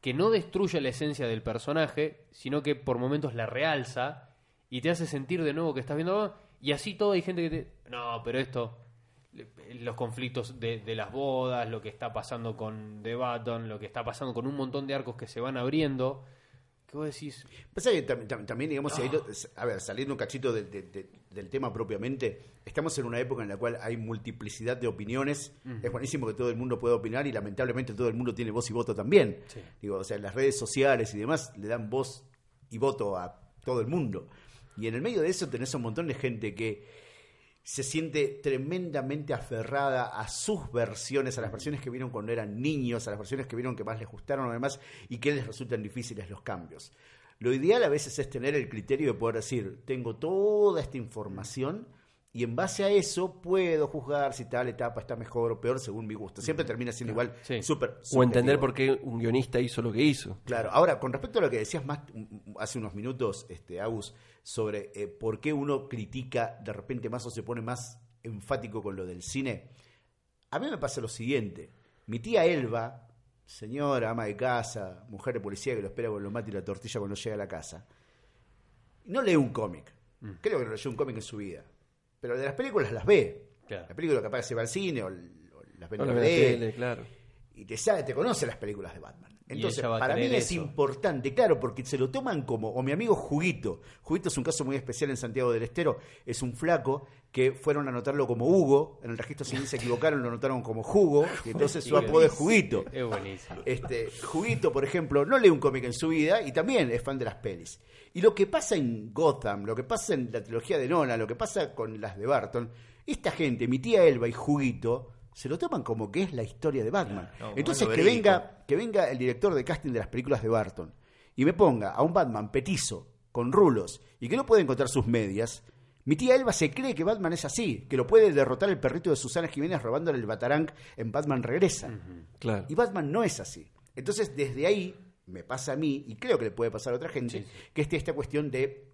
que no destruye la esencia del personaje, sino que por momentos la realza y te hace sentir de nuevo que estás viendo. Y así todo hay gente que te. No, pero esto. Los conflictos de, de las bodas, lo que está pasando con The Baton, lo que está pasando con un montón de arcos que se van abriendo. ¿Qué vos decís? También, digamos, si hay lo- a ver, saliendo un cachito del- tema propiamente, estamos en una época en la cual hay multiplicidad de opiniones. Es buenísimo que todo el mundo pueda opinar y lamentablemente todo el mundo tiene voz y voto también. Sí. Digo, o sea, las redes sociales y demás le dan voz y voto a todo el mundo. Y en el medio de eso tenés un montón de gente que se siente tremendamente aferrada a sus versiones, a las versiones que vieron cuando eran niños, a las versiones que vieron que más les gustaron o demás, y que les resultan difíciles los cambios. Lo ideal a veces es tener el criterio de poder decir, tengo toda esta información y en base a eso puedo juzgar si tal etapa está mejor o peor según mi gusto. Siempre termina siendo igual Sí. súper O entender por qué un guionista hizo lo que hizo. Claro, ahora con respecto a lo que decías más mm, hace unos minutos, este, Agus, sobre eh, por qué uno critica de repente más o se pone más enfático con lo del cine, a mí me pasa lo siguiente. Mi tía Elba, señora, ama de casa, mujer de policía que lo espera con lo mate y la tortilla cuando llega a la casa, no lee un cómic. Creo que no leyó un cómic en su vida. Pero de las películas las ve. Claro. Películas capaz que se va al cine o, o las ve en la la tele, claro. y te sabe, te conoce las películas de Batman. Entonces, para mí es eso. importante, claro, porque se lo toman como, o mi amigo Juguito, Juguito es un caso muy especial en Santiago del Estero, es un flaco que fueron a anotarlo como Hugo, en el registro civil se equivocaron, lo anotaron como Jugo, <laughs> y entonces su apodo es Juguito. Es buenísimo. Este, Juguito, por ejemplo, no lee un cómic en su vida y también es fan de las pelis. Y lo que pasa en Gotham, lo que pasa en la trilogía de Nolan, lo que pasa con las de Barton, esta gente, mi tía Elba y Juguito, se lo toman como que es la historia de Batman. No, Entonces que venga, que venga el director de casting de las películas de Barton y me ponga a un Batman petizo, con rulos, y que no puede encontrar sus medias, mi tía Elba se cree que Batman es así, que lo puede derrotar el perrito de Susana Jiménez robándole el Batarang en Batman Regresa. Claro. Y Batman no es así. Entonces, desde ahí me pasa a mí, y creo que le puede pasar a otra gente, que esté esta cuestión de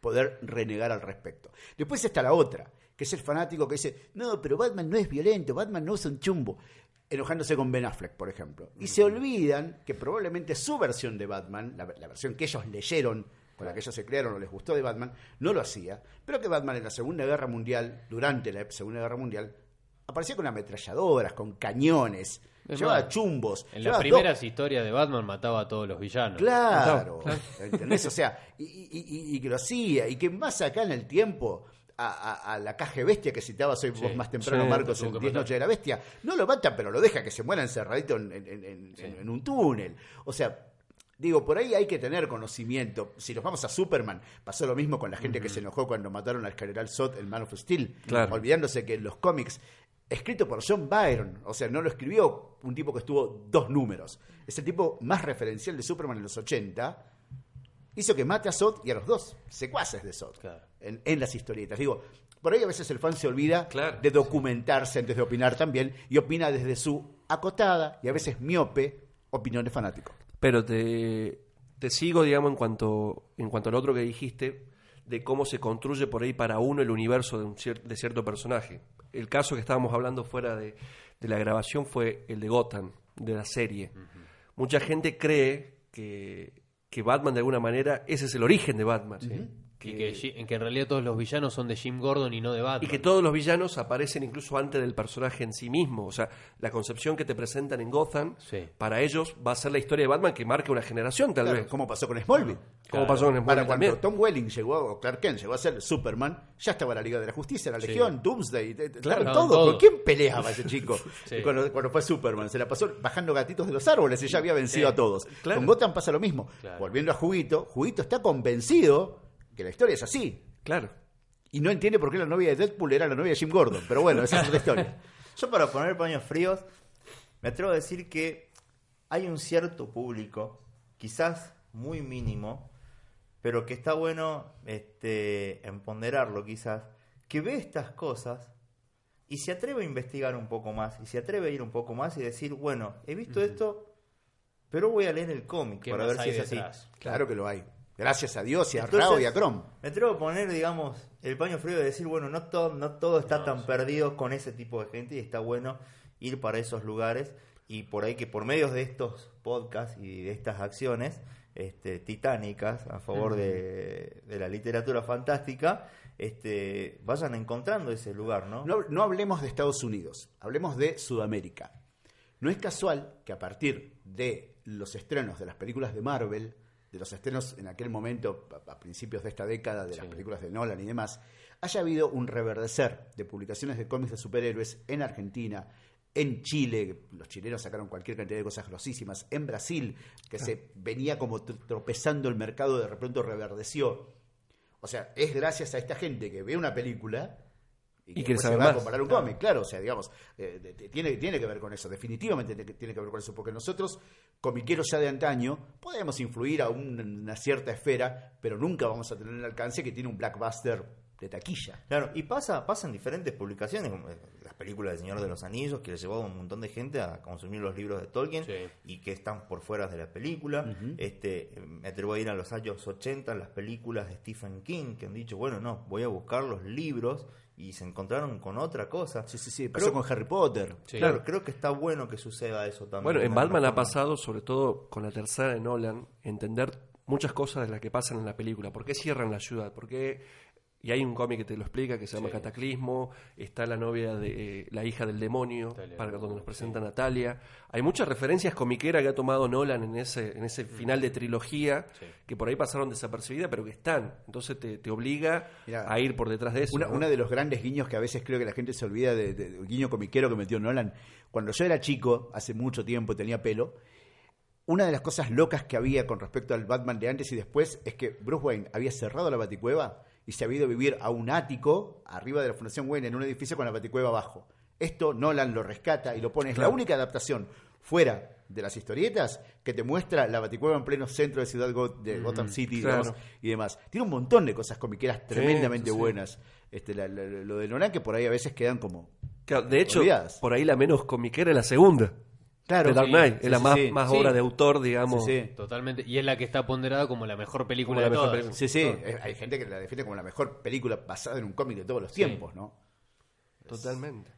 poder renegar al respecto. Después está la otra, que es el fanático que dice, no, pero Batman no es violento, Batman no es un chumbo, enojándose con Ben Affleck, por ejemplo. Y se olvidan que probablemente su versión de Batman, la, la versión que ellos leyeron, con la que ellos se crearon o les gustó de Batman, no lo hacía, pero que Batman en la Segunda Guerra Mundial, durante la Segunda Guerra Mundial, aparecía con ametralladoras, con cañones, Es llevaba más, chumos. En las primeras historias de Batman mataba a todos los villanos. Claro, <laughs> ¿entendés? O sea, y, y- y- y que lo hacía, y que más acá en el tiempo, a, a- a la caja bestia que citabas hoy vos más temprano, sí, Marcos, en que 10 matar. Noches de la Bestia, no lo mata, pero lo deja que se muera encerradito en, en- en- en- en un túnel. O sea, digo, por ahí hay que tener conocimiento. Si nos vamos a Superman, pasó lo mismo con la gente que se enojó cuando mataron al general Zod, el Man of Steel, Claro. olvidándose que en los cómics escrito por John Byron, o sea, no lo escribió un tipo que estuvo dos números, es el tipo más referencial de Superman en los 80, hizo que mate a Zod y a los dos secuaces de Claro. en, en las historietas. Digo, por ahí a veces el fan se olvida Claro. de documentarse antes de opinar también y opina desde su acotada y a veces miope opinión de fanático. Pero te, te sigo, digamos, en cuanto, en cuanto al otro que dijiste, de cómo se construye por ahí para uno el universo de, un cier- de cierto personaje. El caso que estábamos hablando fuera de, de la grabación fue el de Gotham, de la serie. Mucha gente cree que, que Batman, de alguna manera, ese es el origen de Batman. Y que, en que en realidad todos los villanos son de Jim Gordon y no de Batman. Y que todos los villanos aparecen incluso antes del personaje en sí mismo. O sea, la concepción que te presentan en Gotham, Sí. para ellos va a ser la historia de Batman que marque una generación, tal Claro, vez. como pasó con Smallville. Como Claro. pasó con Para Smallville cuando también. Tom Welling llegó, o Clark Kent llegó a ser Superman, ya estaba la Liga de la Justicia, la Legión, Doomsday, estaban todos. todos. ¿Con quién peleaba ese chico? <laughs> Sí. cuando, cuando fue Superman, se la pasó bajando gatitos de los árboles y ya había vencido Sí. a todos. Claro. Con Gotham pasa lo mismo. Claro. Volviendo a Juguito, Juguito está convencido que la historia es así. Claro. Y no entiende por qué la novia de Deadpool era la novia de Jim Gordon. Pero bueno, esa es otra historia. <laughs> Yo para poner paños fríos, me atrevo a decir que hay un cierto público, quizás muy mínimo, pero que está bueno este, en ponderarlo quizás, que ve estas cosas y se atreve a investigar un poco más, y se atreve a ir un poco más y decir, bueno, he visto esto, pero voy a leer el cómic ¿Qué para ver si es así. Claro que lo hay. Gracias a Dios y a Entonces, Rao y a Chrome. Me atrevo a poner, digamos, el paño frío de decir, bueno, no todo, no todo está No, tan sí. perdido con ese tipo de gente y está bueno ir para esos lugares y por ahí que por medio de estos podcasts y de estas acciones este, titánicas a favor de, de la literatura fantástica, este, vayan encontrando ese lugar, ¿no? No, no hablemos de Estados Unidos, hablemos de Sudamérica. No es casual que a partir de los estrenos de las películas de Marvel, de los estrenos en aquel momento, a, principios de esta década, de las películas de Nolan y demás, haya habido un reverdecer de publicaciones de cómics de superhéroes en Argentina, en Chile, los chilenos sacaron cualquier cantidad de cosas grosísimas, en Brasil, que se venía como tr- tropezando el mercado, de repente reverdeció. O sea, es gracias a esta gente que ve una película Y que después sabe se va a más. comparar un cómic, claro, o sea, digamos, eh, de- de- tiene, tiene que ver con eso, definitivamente tiene que, ver con eso, porque nosotros, comiqueros ya de antaño, podemos influir a un- una cierta esfera, pero nunca vamos a tener el alcance que tiene un blockbuster de taquilla. Claro, y pasa, pasa en diferentes publicaciones, como eh, las películas del Señor de los Anillos, que le llevó a un montón de gente a consumir los libros de Tolkien Sí. y que están por fuera de la película. este Me atrevo a ir a los años 80, las películas de Stephen King, que han dicho, bueno, no, voy a buscar los libros y se encontraron con otra cosa. Sí, sí, sí, pasó Creo- con Harry Potter. Sí. Claro, creo que está bueno que suceda eso también. Bueno, en Batman ha pasado, sobre todo con la tercera de Nolan, entender muchas cosas de las que pasan en la película. ¿Por qué cierran la ciudad? ¿Por qué? Y hay un cómic que te lo explica que se llama Sí. Cataclismo. Está la novia de eh, la hija del demonio, Natalia, para donde nos sí. presenta Natalia. Hay muchas referencias comiqueras que ha tomado Nolan en ese, en ese final de trilogía Sí. que por ahí pasaron desapercibidas, pero que están. Entonces te, te obliga Mirá, a ir por detrás de eso. Una, de los grandes guiños que a veces creo que la gente se olvida de- guiño comiquero que metió Nolan. Cuando yo era chico, hace mucho tiempo, tenía pelo. Una de las cosas locas que había con respecto al Batman de antes y después es que Bruce Wayne había cerrado la baticueva y se había ido a vivir a un ático arriba de la Fundación Wayne en un edificio con la baticueva abajo. Esto Nolan lo rescata y lo pone. Es la única adaptación fuera de las historietas que te muestra la baticueva en pleno centro de Ciudad de Gotham City claro. digamos, y demás. Tiene un montón de cosas comiqueras tremendamente sí, sí. buenas. Este, la- la- lo de Nolan que por ahí a veces quedan como... Claro, de hecho, Olvidadas. por ahí la menos comiquera es la segunda. Claro, de Dark Knight. sí, es la sí, más, sí. más Sí. obra de autor, digamos. Sí, sí. Totalmente. Y es la que está ponderada como la mejor película la de mejor todas. película. Sí, sí, hay gente que la defiende como la mejor película basada en un cómic de todos los tiempos, ¿no? Totalmente.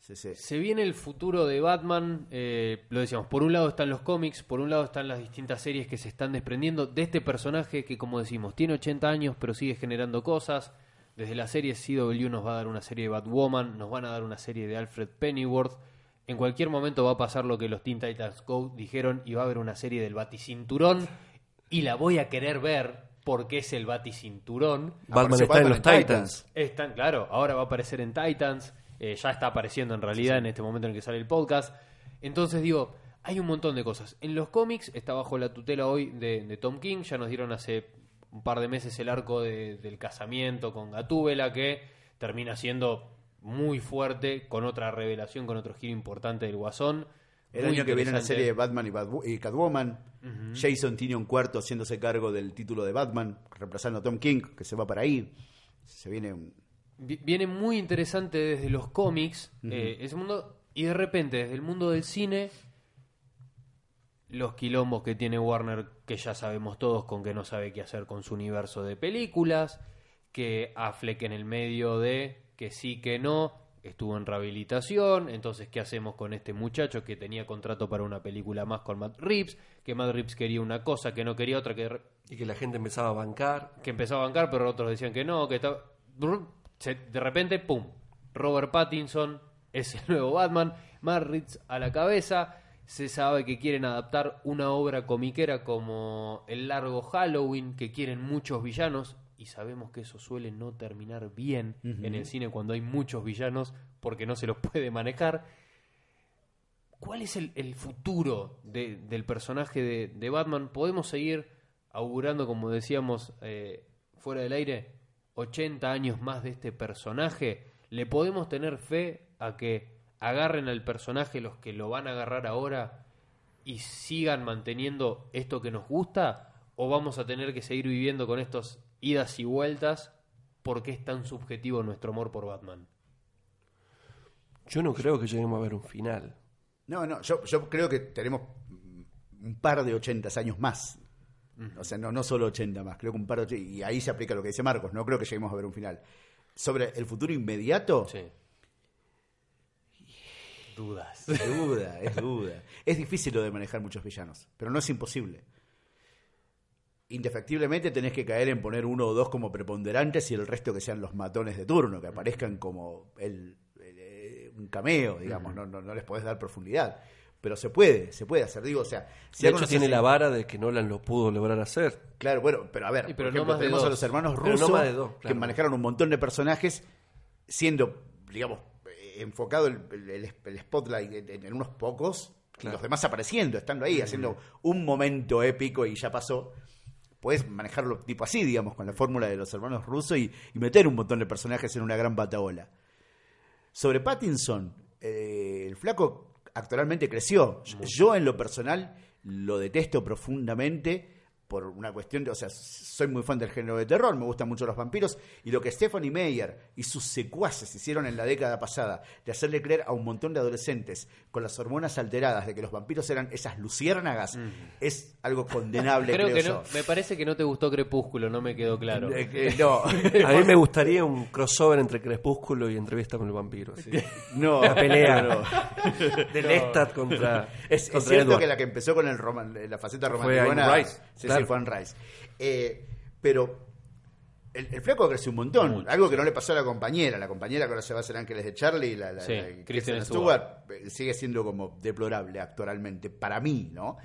Sí, sí. Se viene el futuro de Batman, eh, lo decíamos, por un lado están los cómics, por un lado están las distintas series que se están desprendiendo de este personaje que, como decimos, tiene 80 años pero sigue generando cosas. Desde la serie CW nos va a dar una serie de Batwoman, nos van a dar una serie de Alfred Pennyworth. En cualquier momento va a pasar lo que los Teen Titans Go dijeron y va a haber una serie del Baticinturón y la voy a querer ver porque es el Baticinturón. Batman está en los Titans. Están, claro, ahora va a aparecer en Titans, eh, ya está apareciendo en realidad en este momento en el que sale el podcast. Entonces digo, hay un montón de cosas. En los cómics está bajo la tutela hoy de, de Tom King, ya nos dieron hace un par de meses el arco de- del casamiento con Gatúbela que termina siendo muy fuerte con otra revelación, con otro giro importante del Guasón. El Muy año que viene la serie de Batman y, Catwoman. Jason tiene un cuarto haciéndose cargo del título de Batman, reemplazando a Tom King, que se va para ahí. Se viene un... Vi- viene muy interesante desde los cómics, eh, ese mundo, y de repente desde el mundo del cine, los quilombos que tiene Warner, que ya sabemos todos con que no sabe qué hacer con su universo de películas, que Affleck en el medio de que sí, que no, estuvo en rehabilitación, entonces ¿qué hacemos con este muchacho que tenía contrato para una película más con Matt Reeves, que Matt Reeves quería una cosa, que no quería otra, que Y que la gente empezaba a bancar. que empezó a bancar, pero otros decían que no, que estaba... de repente, ¡pum! Robert Pattinson es el nuevo Batman, Matt Reeves a la cabeza, se sabe que quieren adaptar una obra comiquera como El largo Halloween, que quieren muchos villanos, y sabemos que eso suele no terminar bien en el cine cuando hay muchos villanos, porque no se los <laughs> puede manejar. ¿Cuál es el, el futuro de- del personaje de, de Batman? ¿Podemos seguir augurando, como decíamos eh, fuera del aire, 80 años más de este personaje? ¿Le podemos tener fe a que agarren al personaje los que lo van a agarrar ahora y sigan manteniendo esto que nos gusta? ¿O vamos a tener que seguir viviendo con estos idas y vueltas porque es tan subjetivo nuestro amor por Batman? Yo no creo que lleguemos a ver un final. No, no, yo, yo creo que tenemos un par de 80 años más. O sea, no, no solo 80 más, creo que un par de 80, y ahí se aplica lo que dice Marcos, no creo que lleguemos a ver un final. Sobre el futuro inmediato, Sí. Dudas. es duda, es duda. Es difícil lo de manejar muchos villanos, pero no es imposible. Indefectiblemente tenés que caer en poner uno o dos como preponderantes y el resto que sean los matones de turno, que aparezcan como el, el, eh, un cameo, digamos, no, no, no les podés dar profundidad. Pero se puede, se puede hacer, digo, o sea... si De hecho, tiene la vara de que Nolan lo pudo lograr hacer. Claro, bueno, pero a ver, Y pero por ejemplo, tenemos a los hermanos no rusos que manejaron un montón de personajes siendo, digamos, enfocado el, el- el spotlight en, en unos pocos, y Claro. los demás apareciendo, estando ahí, haciendo un momento épico y ya pasó. Puedes manejarlo tipo así, digamos, con la fórmula de los hermanos rusos y, y meter un montón de personajes en una gran bataola. Sobre Pattinson, eh, el flaco actualmente creció. Yo en lo personal lo detesto profundamente por una cuestión de, o sea, soy muy fan del género de terror, me gustan mucho los vampiros, y lo que Stephanie Meyer y sus secuaces hicieron en la década pasada, de hacerle creer a un montón de adolescentes con las hormonas alteradas de que los vampiros eran esas luciérnagas, es algo condenable, <laughs> Creo creo, que yo. no, me parece que no te gustó Crepúsculo, no me quedó claro. Eh, eh, no, <laughs> A mí me gustaría un crossover entre Crepúsculo y Entrevista con el Vampiro. <laughs> no, Una pelea pero- de Lestat contra, Es, cierto Edward. que la que empezó con el roman- la faceta Fue romántica Rice, sí, claro. Anne Rice. Eh, pero el, el flaco creció un montón, algo que no le pasó a la compañera. La compañera que ahora se va a hacer Ángeles de Charlie, la, la, Sí, la- Kristen Stewart. Stewart, eh, sigue siendo como deplorable actualmente, para mí, ¿no?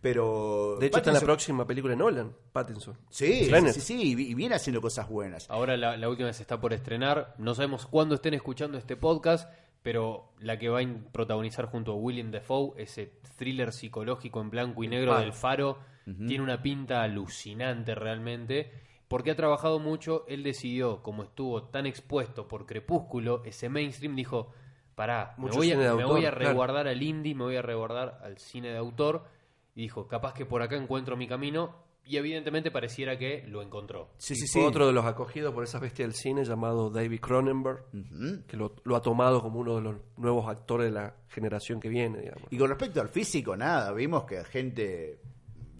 Pero. De hecho, está en la Pattinson- próxima película de Nolan, Pattinson. Sí, sí, sí, sí, y viene haciendo cosas buenas. Ahora la, la última se está por estrenar. No sabemos cuándo estén escuchando este podcast, pero la que va a protagonizar junto a William Defoe, ese thriller psicológico en blanco y negro del Faro, tiene una pinta alucinante realmente. Porque ha trabajado mucho, él decidió, como estuvo tan expuesto por Crepúsculo, ese mainstream, dijo, pará, me voy, a, cine de me autor, voy a claro. resguardar al indie, me voy a resguardar al cine de autor. Y dijo, capaz que por acá encuentro mi camino. Y evidentemente pareciera que lo encontró. Sí, Y sí, fue sí. otro de los acogidos por esa bestia del cine llamado David Cronenberg, que lo, lo ha tomado como uno de los nuevos actores de la generación que viene, digamos. Y con respecto al físico, nada, vimos que gente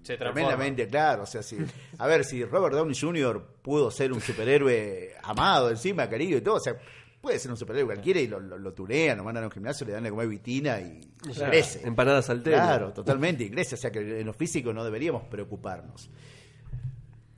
Se tremendamente claro, o sea, si, a ver, si Robert Downey Jr. pudo ser un superhéroe amado encima, querido y todo, o sea, puede ser un superhéroe cualquiera y lo, lo, lo turean, lo mandan a un gimnasio, le dan de comer vitina y Claro, crece. Empanadas al Claro, totalmente, crece, o sea que en lo físico no deberíamos preocuparnos.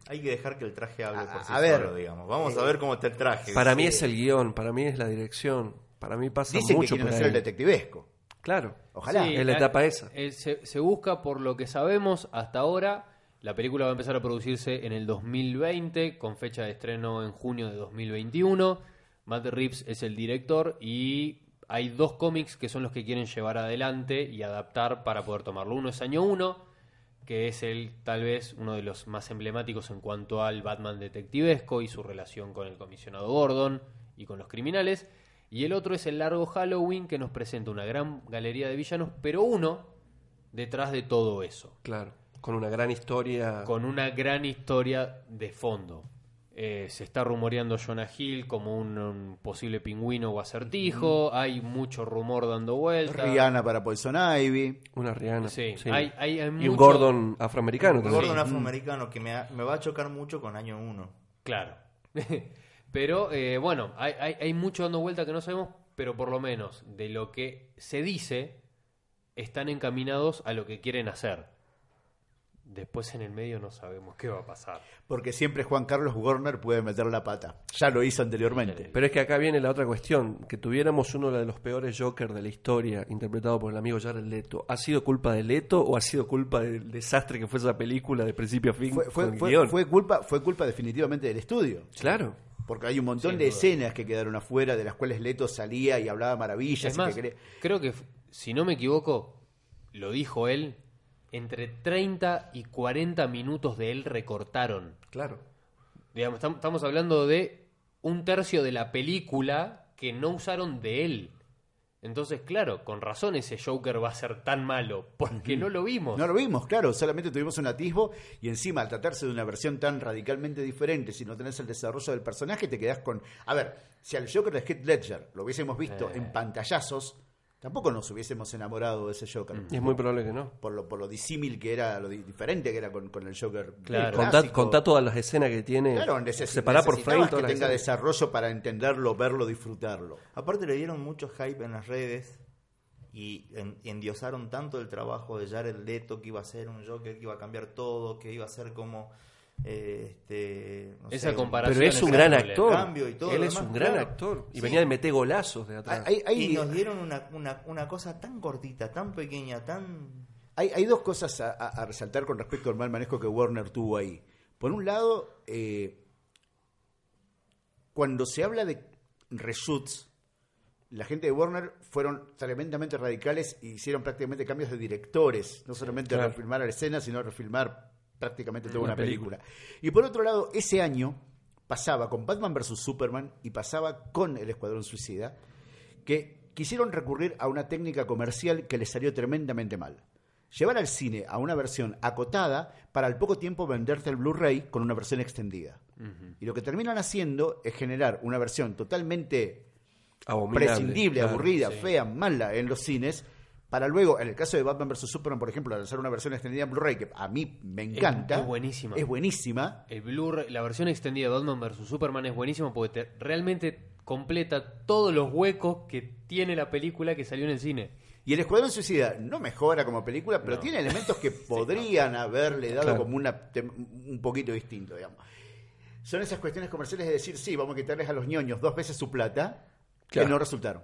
Hay que dejar que el traje hable A- por sí a ver, solo, digamos. Vamos eh, a ver cómo está el traje. Para mí Sí. es el guion, para mí es la dirección, para mí pasa Dicen que mucho quieren por hacer ahí. el detectivesco. Claro. Ojalá. Sí, Es la etapa esa. eh, se, se busca por lo que sabemos hasta ahora. La película va a empezar a producirse en el 2020, con fecha de estreno en junio de 2021. Matt Reeves es el director y hay dos cómics que son los que quieren llevar adelante y adaptar para poder tomarlo. Uno es Año 1, que es el tal vez uno de los más emblemáticos en cuanto al Batman detectivesco y su relación con el comisionado Gordon y con los criminales. Y el otro es el largo Halloween que nos presenta una gran galería de villanos, pero uno detrás de todo eso, Claro. Con una gran historia. con una gran historia de fondo. Eh, se está rumoreando Jonah Hill como un, un posible pingüino o acertijo, hay mucho rumor dando vueltas. Rihanna para Poison Ivy. Una Rihanna. Sí, sí. hay- hay- hay y mucho- un Gordon afroamericano Un. Gordon afroamericano que me, ha- me va a chocar mucho con año 1. Claro. <laughs> pero eh, bueno, hay, hay, hay mucho dando vuelta que no sabemos, pero por lo menos de lo que se dice, están encaminados a lo que quieren hacer. Después en el medio no sabemos qué va a pasar. Porque siempre Juan Carlos Warner puede meter la pata. Ya lo hizo anteriormente. Pero es que acá viene la otra cuestión. Que tuviéramos uno de los peores Joker de la historia, interpretado por el amigo Jared Leto. ¿Ha sido culpa de Leto o ha sido culpa del desastre que fue esa película de principio a fin? Fue culpa, fue culpa definitivamente del estudio. Claro. Porque hay un montón Sin de duda. escenas que quedaron afuera, de las cuales Leto salía y hablaba maravillas. Y que cre- creo que, si no me equivoco, lo dijo él, entre 30 y 40 minutos de él recortaron. Claro. Digamos, tam- estamos hablando de un tercio de la película que no usaron de él. Entonces, claro, con razón ese Joker va a ser tan malo, porque no lo vimos. No lo vimos, claro, solamente tuvimos un atisbo y encima al tratarse de una versión tan radicalmente diferente, si no tenés el desarrollo del personaje, te quedás con... A ver, si al Joker de Heath Ledger lo hubiésemos visto Eh. en pantallazos, tampoco nos hubiésemos enamorado de ese Joker. Y es muy probable que no. Por lo, por lo disímil que era, lo di- diferente que era con, con el Joker. Claro. clásico. Contá, contá todas las escenas que tiene. Claro, neces- separá por frame que tenga escenas. desarrollo para entenderlo, verlo, disfrutarlo. Aparte le dieron mucho hype en las redes y en- endiosaron tanto el trabajo de Jared Leto que iba a ser un Joker que iba a cambiar todo, que iba a ser como este no Esa sé, comparación Pero es un gran actor. Cambio y todo Él es demás, un gran claro. actor. Y Sí. venía de meter golazos de atrás. Hay, hay- y nos dieron una, una, una cosa tan cortita, tan pequeña, tan Hay, hay dos cosas a, a- a resaltar con respecto al mal manejo que Warner tuvo ahí. Por un lado, eh, cuando se habla de reshoots, la gente de Warner fueron tremendamente radicales e hicieron prácticamente cambios de directores, no solamente claro. refilmar a la escena, sino refilmar prácticamente toda Una una película. Y por otro lado, ese año pasaba con Batman vs. Superman y pasaba con El Escuadrón Suicida, que quisieron recurrir a una técnica comercial que les salió tremendamente mal. Llevar al cine a una versión acotada para al poco tiempo venderte el Blu-ray con una versión extendida. Y lo que terminan haciendo es generar una versión totalmente prescindible, claro. aburrida, sí. fea, mala en los cines, para luego, en el caso de Batman vs. Superman, por ejemplo, lanzar una versión extendida en Blu-ray que a mí me encanta. es buenísima. Es buenísima. El Blu-ray, la versión extendida de Batman vs Superman es buenísima porque te- realmente completa todos los huecos que tiene la película que salió en el cine. Y el Escuadrón Suicida no mejora como película, pero No. tiene elementos que <laughs> podrían haberle dado Claro. como una, un poquito distinto, digamos. Son esas cuestiones comerciales de decir, sí, vamos a quitarles a los ñoños dos veces su plata, que no resultaron.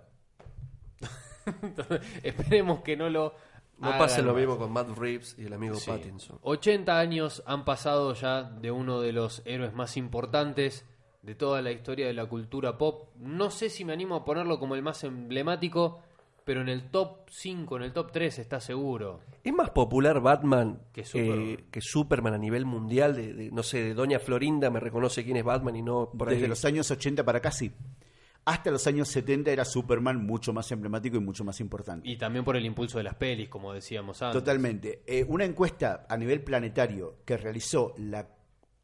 <laughs> Entonces, esperemos que no lo No pase lo más. mismo con Matt Reeves y el amigo Sí. Pattinson. 80 años han pasado ya de uno de los héroes más importantes de toda la historia de la cultura pop. No sé si me animo a ponerlo como el más emblemático, pero en el top 5, en el top 3 está seguro. ¿Es más popular Batman Que eh, Superman. que Superman a nivel mundial? De, de, no sé, de Doña Florinda me reconoce quién es Batman y no por ahí. Desde los años 80 para acá, sí. Hasta los años 70 era Superman mucho más emblemático y mucho más importante. Y también por el impulso de las pelis, como decíamos antes. Totalmente. Eh, una encuesta a nivel planetario que realizó la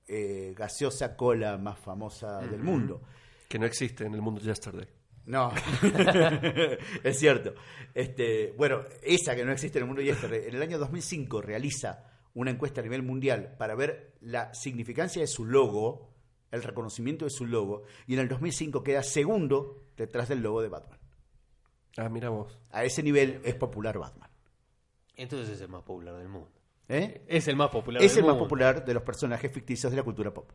eh, gaseosa cola más famosa del mundo. Que no existe en el mundo Yesterday. No, <laughs> es cierto. Este, bueno, esa que no existe en el mundo yesterday, en el año 2005 realiza una encuesta a nivel mundial para ver la significancia de su logo, el reconocimiento de su logo, y en el 2005 queda segundo detrás del logo de Batman. Ah, mira vos. A ese nivel es popular Batman. Entonces es el más popular del mundo. ¿Eh? Es el más popular Es del el más popular de los personajes ficticios de la cultura pop.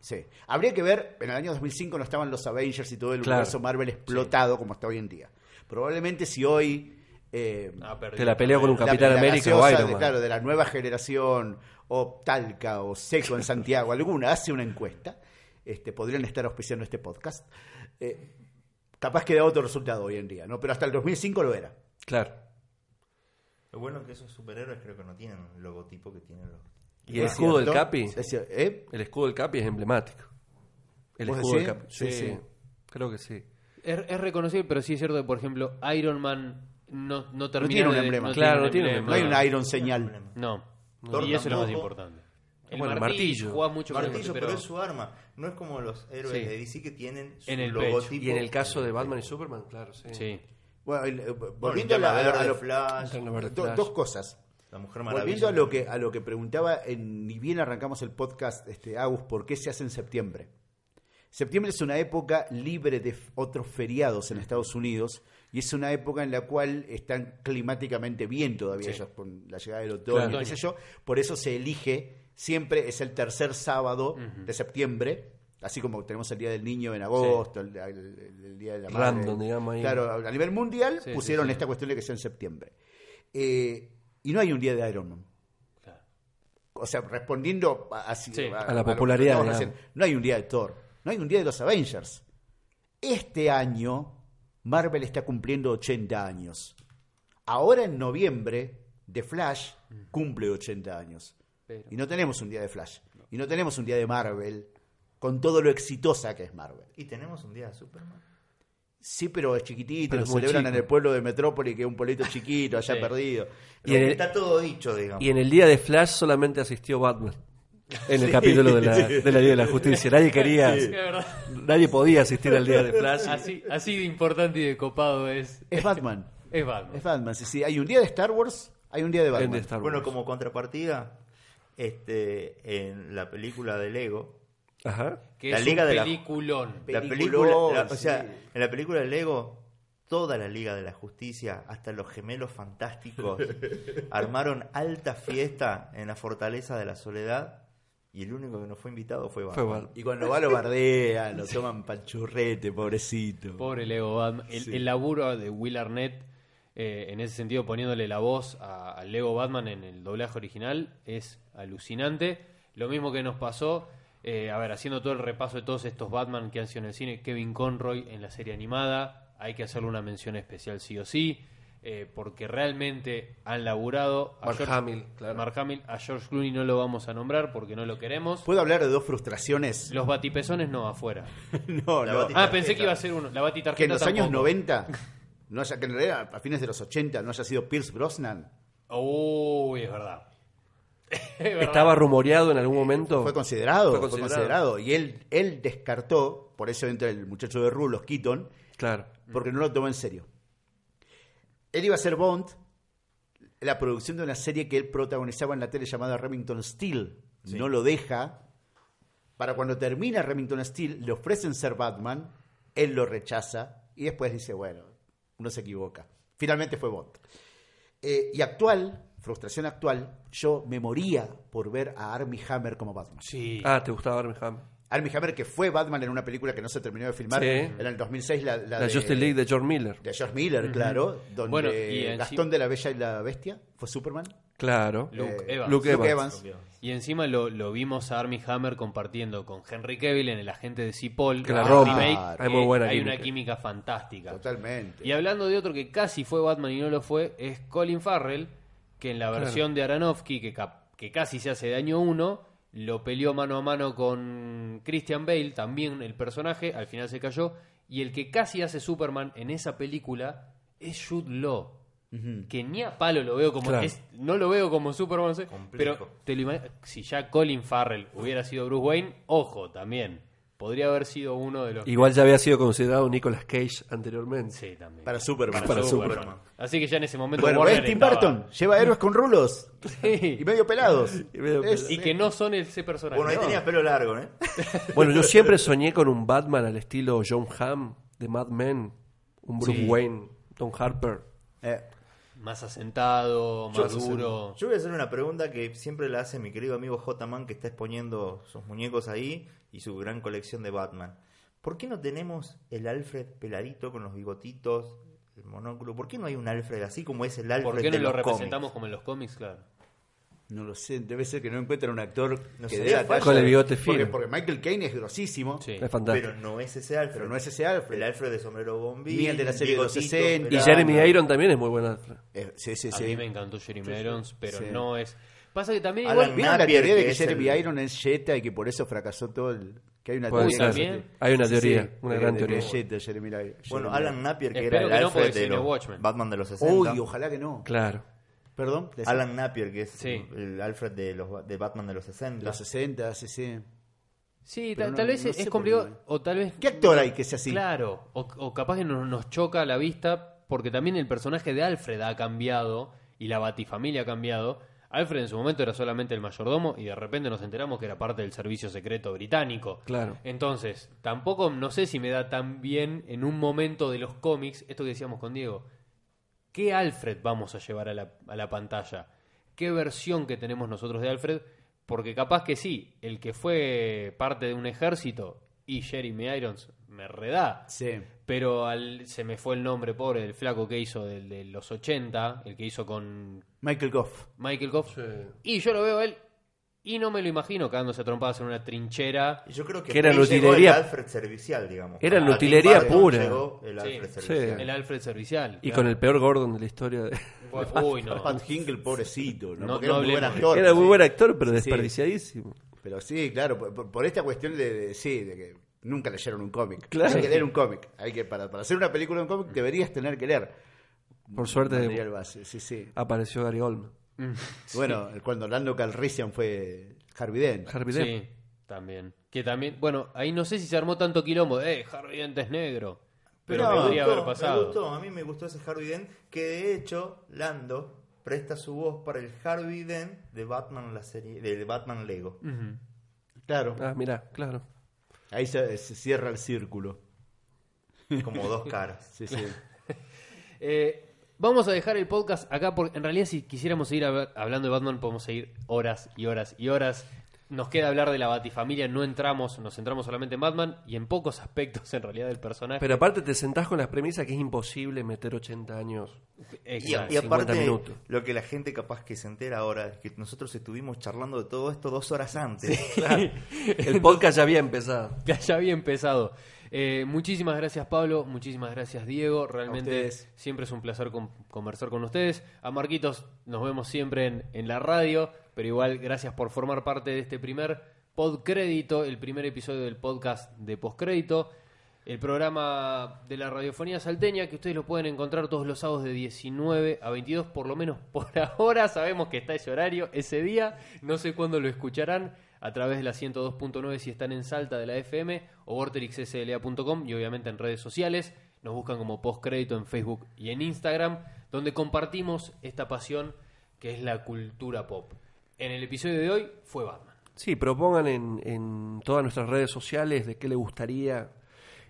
Sí. Habría que ver, en el año 2005 no estaban los Avengers y todo el Claro. universo Marvel explotado como está hoy en día. Probablemente si hoy... eh, Ah. Te la pelea con un Capitán América o de, claro, de la nueva generación, o Talca, o Seco en Santiago, alguna hace una encuesta, este, podrían estar auspiciando este podcast. Eh, capaz que da otro resultado hoy en día, ¿no? Pero hasta el 2005 lo era. Claro. Lo bueno es que esos superhéroes creo que no tienen el logotipo que tienen los. ¿Y el Es escudo del. Capi? ¿eh? El escudo del Capi es emblemático. El ¿Vos escudo del? Capi. Sí, Sí. sí. Creo que sí. Es, es reconocible, pero sí es cierto que, por ejemplo, Iron Man no, no termina tiene un de- emblema. Claro, un no tiene un emblema. No hay una Iron señal. No. Thor y eso es lo más importante. El Bueno, martillo, martillo. juega mucho con el Martillo, martillo, pero es su arma. No es como los héroes Sí. de DC que tienen su En el pecho. logotipo. Y en el caso de Batman y Superman, claro, sí. Sí. Bueno, el- eh, Bueno, volviendo a, la- a lo- Flash, do- dos cosas. la Mujer Maravilla. Volviendo a lo que a lo que preguntaba, en, ni bien arrancamos el podcast, este, Agus, ¿por qué se hace en septiembre? Septiembre es una época libre de otros feriados en Estados Unidos y es una época en la cual están climáticamente bien todavía ellos con la llegada del otoño, Claro. qué sé yo. Por eso se elige, siempre es el tercer sábado de septiembre, así como tenemos el Día del Niño en agosto, el, el- el Día de la Madre. Random, digamos, ahí. Claro, a nivel mundial Sí, pusieron sí. esta cuestión de que sea en septiembre. Eh, y no hay un día de Iron Man. Claro. O sea, respondiendo a, así- Sí. A la popularidad, no hay un día de Thor, no hay un día de los Avengers. Este año Marvel está cumpliendo 80 años. Ahora en noviembre, The Flash cumple 80 años. Pero- Y no tenemos un día de Flash. Y no tenemos un día de Marvel con todo lo exitosa que es Marvel. Y tenemos un día de Superman. Sí, pero es chiquitito, Pero lo celebran chico. en el pueblo de Metrópoli, que es un pueblito chiquito, <laughs> allá Sí. perdido. Y en el- Está todo dicho, digamos. Y en el día de Flash solamente asistió Batman. En el capítulo de la, de la Liga de la Justicia. Nadie quería, nadie podía asistir al día de Flash. Así, así de importante y de copado es. Es Batman. Es Batman. Es Batman, sí, sí. Hay un día de Star Wars, hay un día de Batman. de Bueno, como contrapartida, este, en la película de Lego, Ajá. Que La es Liga un de la- peliculón. la película, la- o sí. sea, en la película de Lego, toda la Liga de la Justicia, hasta los gemelos fantásticos, <laughs> armaron alta fiesta en la Fortaleza de la Soledad y el único que no fue invitado fue Fue Batman. Y cuando va lo bardean, lo toman panchurrete, pobrecito. Pobre Lego Batman. El, Sí. el laburo de Will Arnett, eh, en ese sentido, poniéndole la voz a- al Lego Batman en el doblaje original, es alucinante. Lo mismo que nos pasó, eh, a ver, haciendo todo el repaso de todos estos Batman que han sido en el cine, Kevin Conroy en la serie animada, hay que hacerle una mención especial sí o sí. Eh, porque realmente han laburado. A Mark George- Hamill, claro. Mark Hamill, a George Clooney no lo vamos a nombrar porque no lo queremos. ¿Puedo hablar de dos frustraciones? Los batipezones no, afuera. <laughs> no, La no. Ah, pensé que iba a ser uno. La batitarjeta Que en los años tampoco. 90, <laughs> no haya, que en realidad a fines de los 80 no haya sido Pierce Brosnan, Uy, es verdad. <laughs> Es verdad. Estaba rumoreado en algún momento. fue considerado, Fue considerado. Y él, él descartó, por eso entra el muchacho de Rulos, Keaton, Claro. porque no lo tomó en serio. Él iba a ser Bond, la producción de una serie que él protagonizaba en la tele llamada Remington Steel. No lo deja. Para cuando termina Remington Steel, le ofrecen ser Batman, él lo rechaza y después dice, bueno, uno se equivoca. Finalmente fue Bond. Eh, y actual, frustración actual, yo me moría por ver a Armie Hammer como Batman. Sí. Ah, ¿te gustaba Armie Hammer? Armie Hammer que fue Batman en una película que no se terminó de filmar Sí. en el 2006, la, la La, de, Justice League de George Miller. de George Miller, claro, donde Bueno, y Gastón de la Bella y la Bestia fue Superman. Claro. Luke Eh, Evans. Luke Luke Evans. Evans. Y encima lo, lo vimos a Armie Hammer compartiendo con Henry Cavill en El Agente de Cipoll. Que la el rompe. remake, Hay muy buena Hay química. una química fantástica. Totalmente. Y hablando de otro que casi fue Batman y no lo fue, es Colin Farrell, que en la versión de Aronofsky, que, que casi se hace de año 1, lo peleó mano a mano con Christian Bale, también el personaje, al final se cayó, y el que casi hace Superman en esa película es Jude Law. Que ni a palo lo veo como Claro. es- no lo veo como Superman, pero te lo si ya Colin Farrell hubiera sido Bruce Wayne, ojo también, podría haber sido uno de los Igual ya había sido considerado Nicolas Cage anteriormente. Sí, también. Para Superman. Para Superman. Así que ya en ese momento Bueno, Warner ¿ves? Tim estaba- Burton lleva héroes con rulos Sí. y medio pelados. <laughs> Y medio Es- Y que no son ese personaje. Bueno, ahí No. tenía pelo largo, ¿eh? <laughs> Bueno, yo siempre soñé con un Batman al estilo John Hamm de Mad Men, un Bruce Sí. Wayne, Tom Harper. eh, Más asentado, más Yo- duro. Yo voy a hacer una pregunta que siempre la hace mi querido amigo J-Man que está exponiendo sus muñecos ahí y su gran colección de Batman. ¿Por qué no tenemos el Alfred peladito con los bigotitos, el monóculo? ¿Por qué no hay un Alfred así como es el Alfred ¿Por qué no de lo los representamos cómics? como en los cómics? Claro. no lo sé, debe ser que no encuentran un actor No que sé, dé la con talla. el bigote porque, fino. porque Michael Caine es grosísimo, Sí. Es fantástico. Pero no es ese Alfred. pero no es ese Alfred. el Alfred de sombrero bombín. Ni el de la serie de los bigotito, 60. y. Jeremy Iron también es muy buena. Eh, sí, sí, A sí. mí me encantó Jeremy Irons, pero Sí. no es. Pasa que también Alan igual. ¿Vieron la Napier, teoría de que que Jeremy el- Iron es Jetta y que por eso fracasó todo el... Que hay una teoría También. Hay una Sí, sí, teoría, una gran teoría. es Jetta, Jeremy Iron. Bueno, Alan Napier, que Espero era el que no, Alfred de los Watchmen. Batman de los Iron. 60. Uy, ojalá que no. Claro. Perdón. Alan Napier, que es Sí. el Alfred de los de Batman de los 60. Los 60, sí, sí. Sí, ta- no- tal vez no es complicado. qué. O tal vez. ¿Qué actor hay que sea así? Claro, o, o capaz que nos, nos choca a la vista, porque también el personaje de Alfred ha cambiado y la batifamilia ha cambiado. Alfred en su momento era solamente el mayordomo y de repente nos enteramos que era parte del servicio secreto británico. Claro. Entonces, tampoco no sé si me da tan bien en un momento de los cómics, esto que decíamos con Diego, ¿qué Alfred vamos a llevar a la, a la pantalla? ¿Qué versión que tenemos nosotros de Alfred? Porque capaz que sí, el que fue parte de un ejército y Jeremy Irons me redá. Sí. Pero al, se me fue el nombre pobre del flaco que hizo del de los 80, el que hizo con Michael Goff. Michael Goff. Y yo lo veo a él y no me lo imagino cagándose a trompadas en una trinchera. Y yo creo que, Que era llegó utilería. el Alfred servicial, digamos. Era A Tim utilería pura. el. Alfred Sí. servicial. El Alfred servicial. Y claro. con el peor Gordon de la historia. De... Uy, <laughs> no. Pat Hinkle, pobrecito. ¿no? No- Porque no era un muy buen actor. Era muy buen actor, pero Sí. desperdiciadísimo. Pero sí, claro, por, por- por esta cuestión de, de- sí, de que nunca leyeron un cómic. Claro. Hay que leer un cómic. Hay que para, para hacer una película de un cómic deberías tener que leer. Por suerte Material base, sí, sí. apareció Gary Oldman. <laughs> Bueno, cuando Orlando Calrissian fue Harvey Dent. Harvey Dent. Sí, también. Que también, bueno, ahí no sé si se armó tanto quilombo. de, Eh, Harvey Dent es negro. Pero me podría gustó, haber pasado. Me gustó, a mí me gustó ese Harvey Dent, que de hecho Lando presta su voz para el Harvey Dent de Batman la serie, de Batman Lego. Claro. Ah, mira, claro. Ahí se, cierra el círculo. Como dos caras. <laughs> Sí, sí. Eh, vamos a dejar el podcast acá porque en realidad si quisiéramos seguir hab- hablando de Batman podemos seguir horas y horas y horas. Nos queda hablar de la Batifamilia, no entramos, nos centramos solamente en Batman y en pocos <laughs> aspectos en realidad del personaje. Pero aparte te sentás con las premisas que es imposible meter 80 años. Y, Exacto. y aparte, 50 minutos. lo que la gente capaz que se entera ahora es que nosotros estuvimos charlando de todo esto dos horas antes. <laughs> El podcast ya había empezado. <laughs> ya había empezado. Eh, muchísimas gracias Pablo, muchísimas gracias Diego. Realmente siempre es un placer con- conversar con ustedes. A Marquitos nos vemos siempre en, en la radio, pero igual gracias por formar parte de este primer podcrédito, el primer episodio del podcast de postcrédito. El programa de la radiofonía salteña, que ustedes lo pueden encontrar todos los sábados de 19 a 22, por lo menos por <laughs> ahora. Sabemos que está ese horario, ese día. No sé cuándo lo escucharán a través de la 102.9 si están en Salta de la FM o vortexsla.com y obviamente en redes sociales. Nos buscan como postcrédito en Facebook y en Instagram, donde compartimos esta pasión que es la cultura pop. En el episodio de hoy fue Batman. Sí, propongan en, en todas nuestras redes sociales de qué le gustaría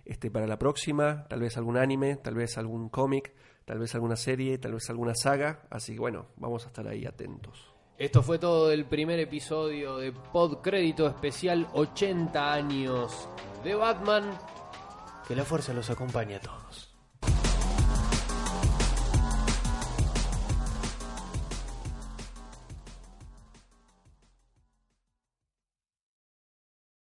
este, para la próxima, tal vez algún anime, tal vez algún cómic, tal vez alguna serie, tal vez alguna saga, así que bueno, vamos a estar ahí atentos. Esto fue todo el primer episodio de Podcrédito especial 80 años de Batman. Que la fuerza los acompañe a todos.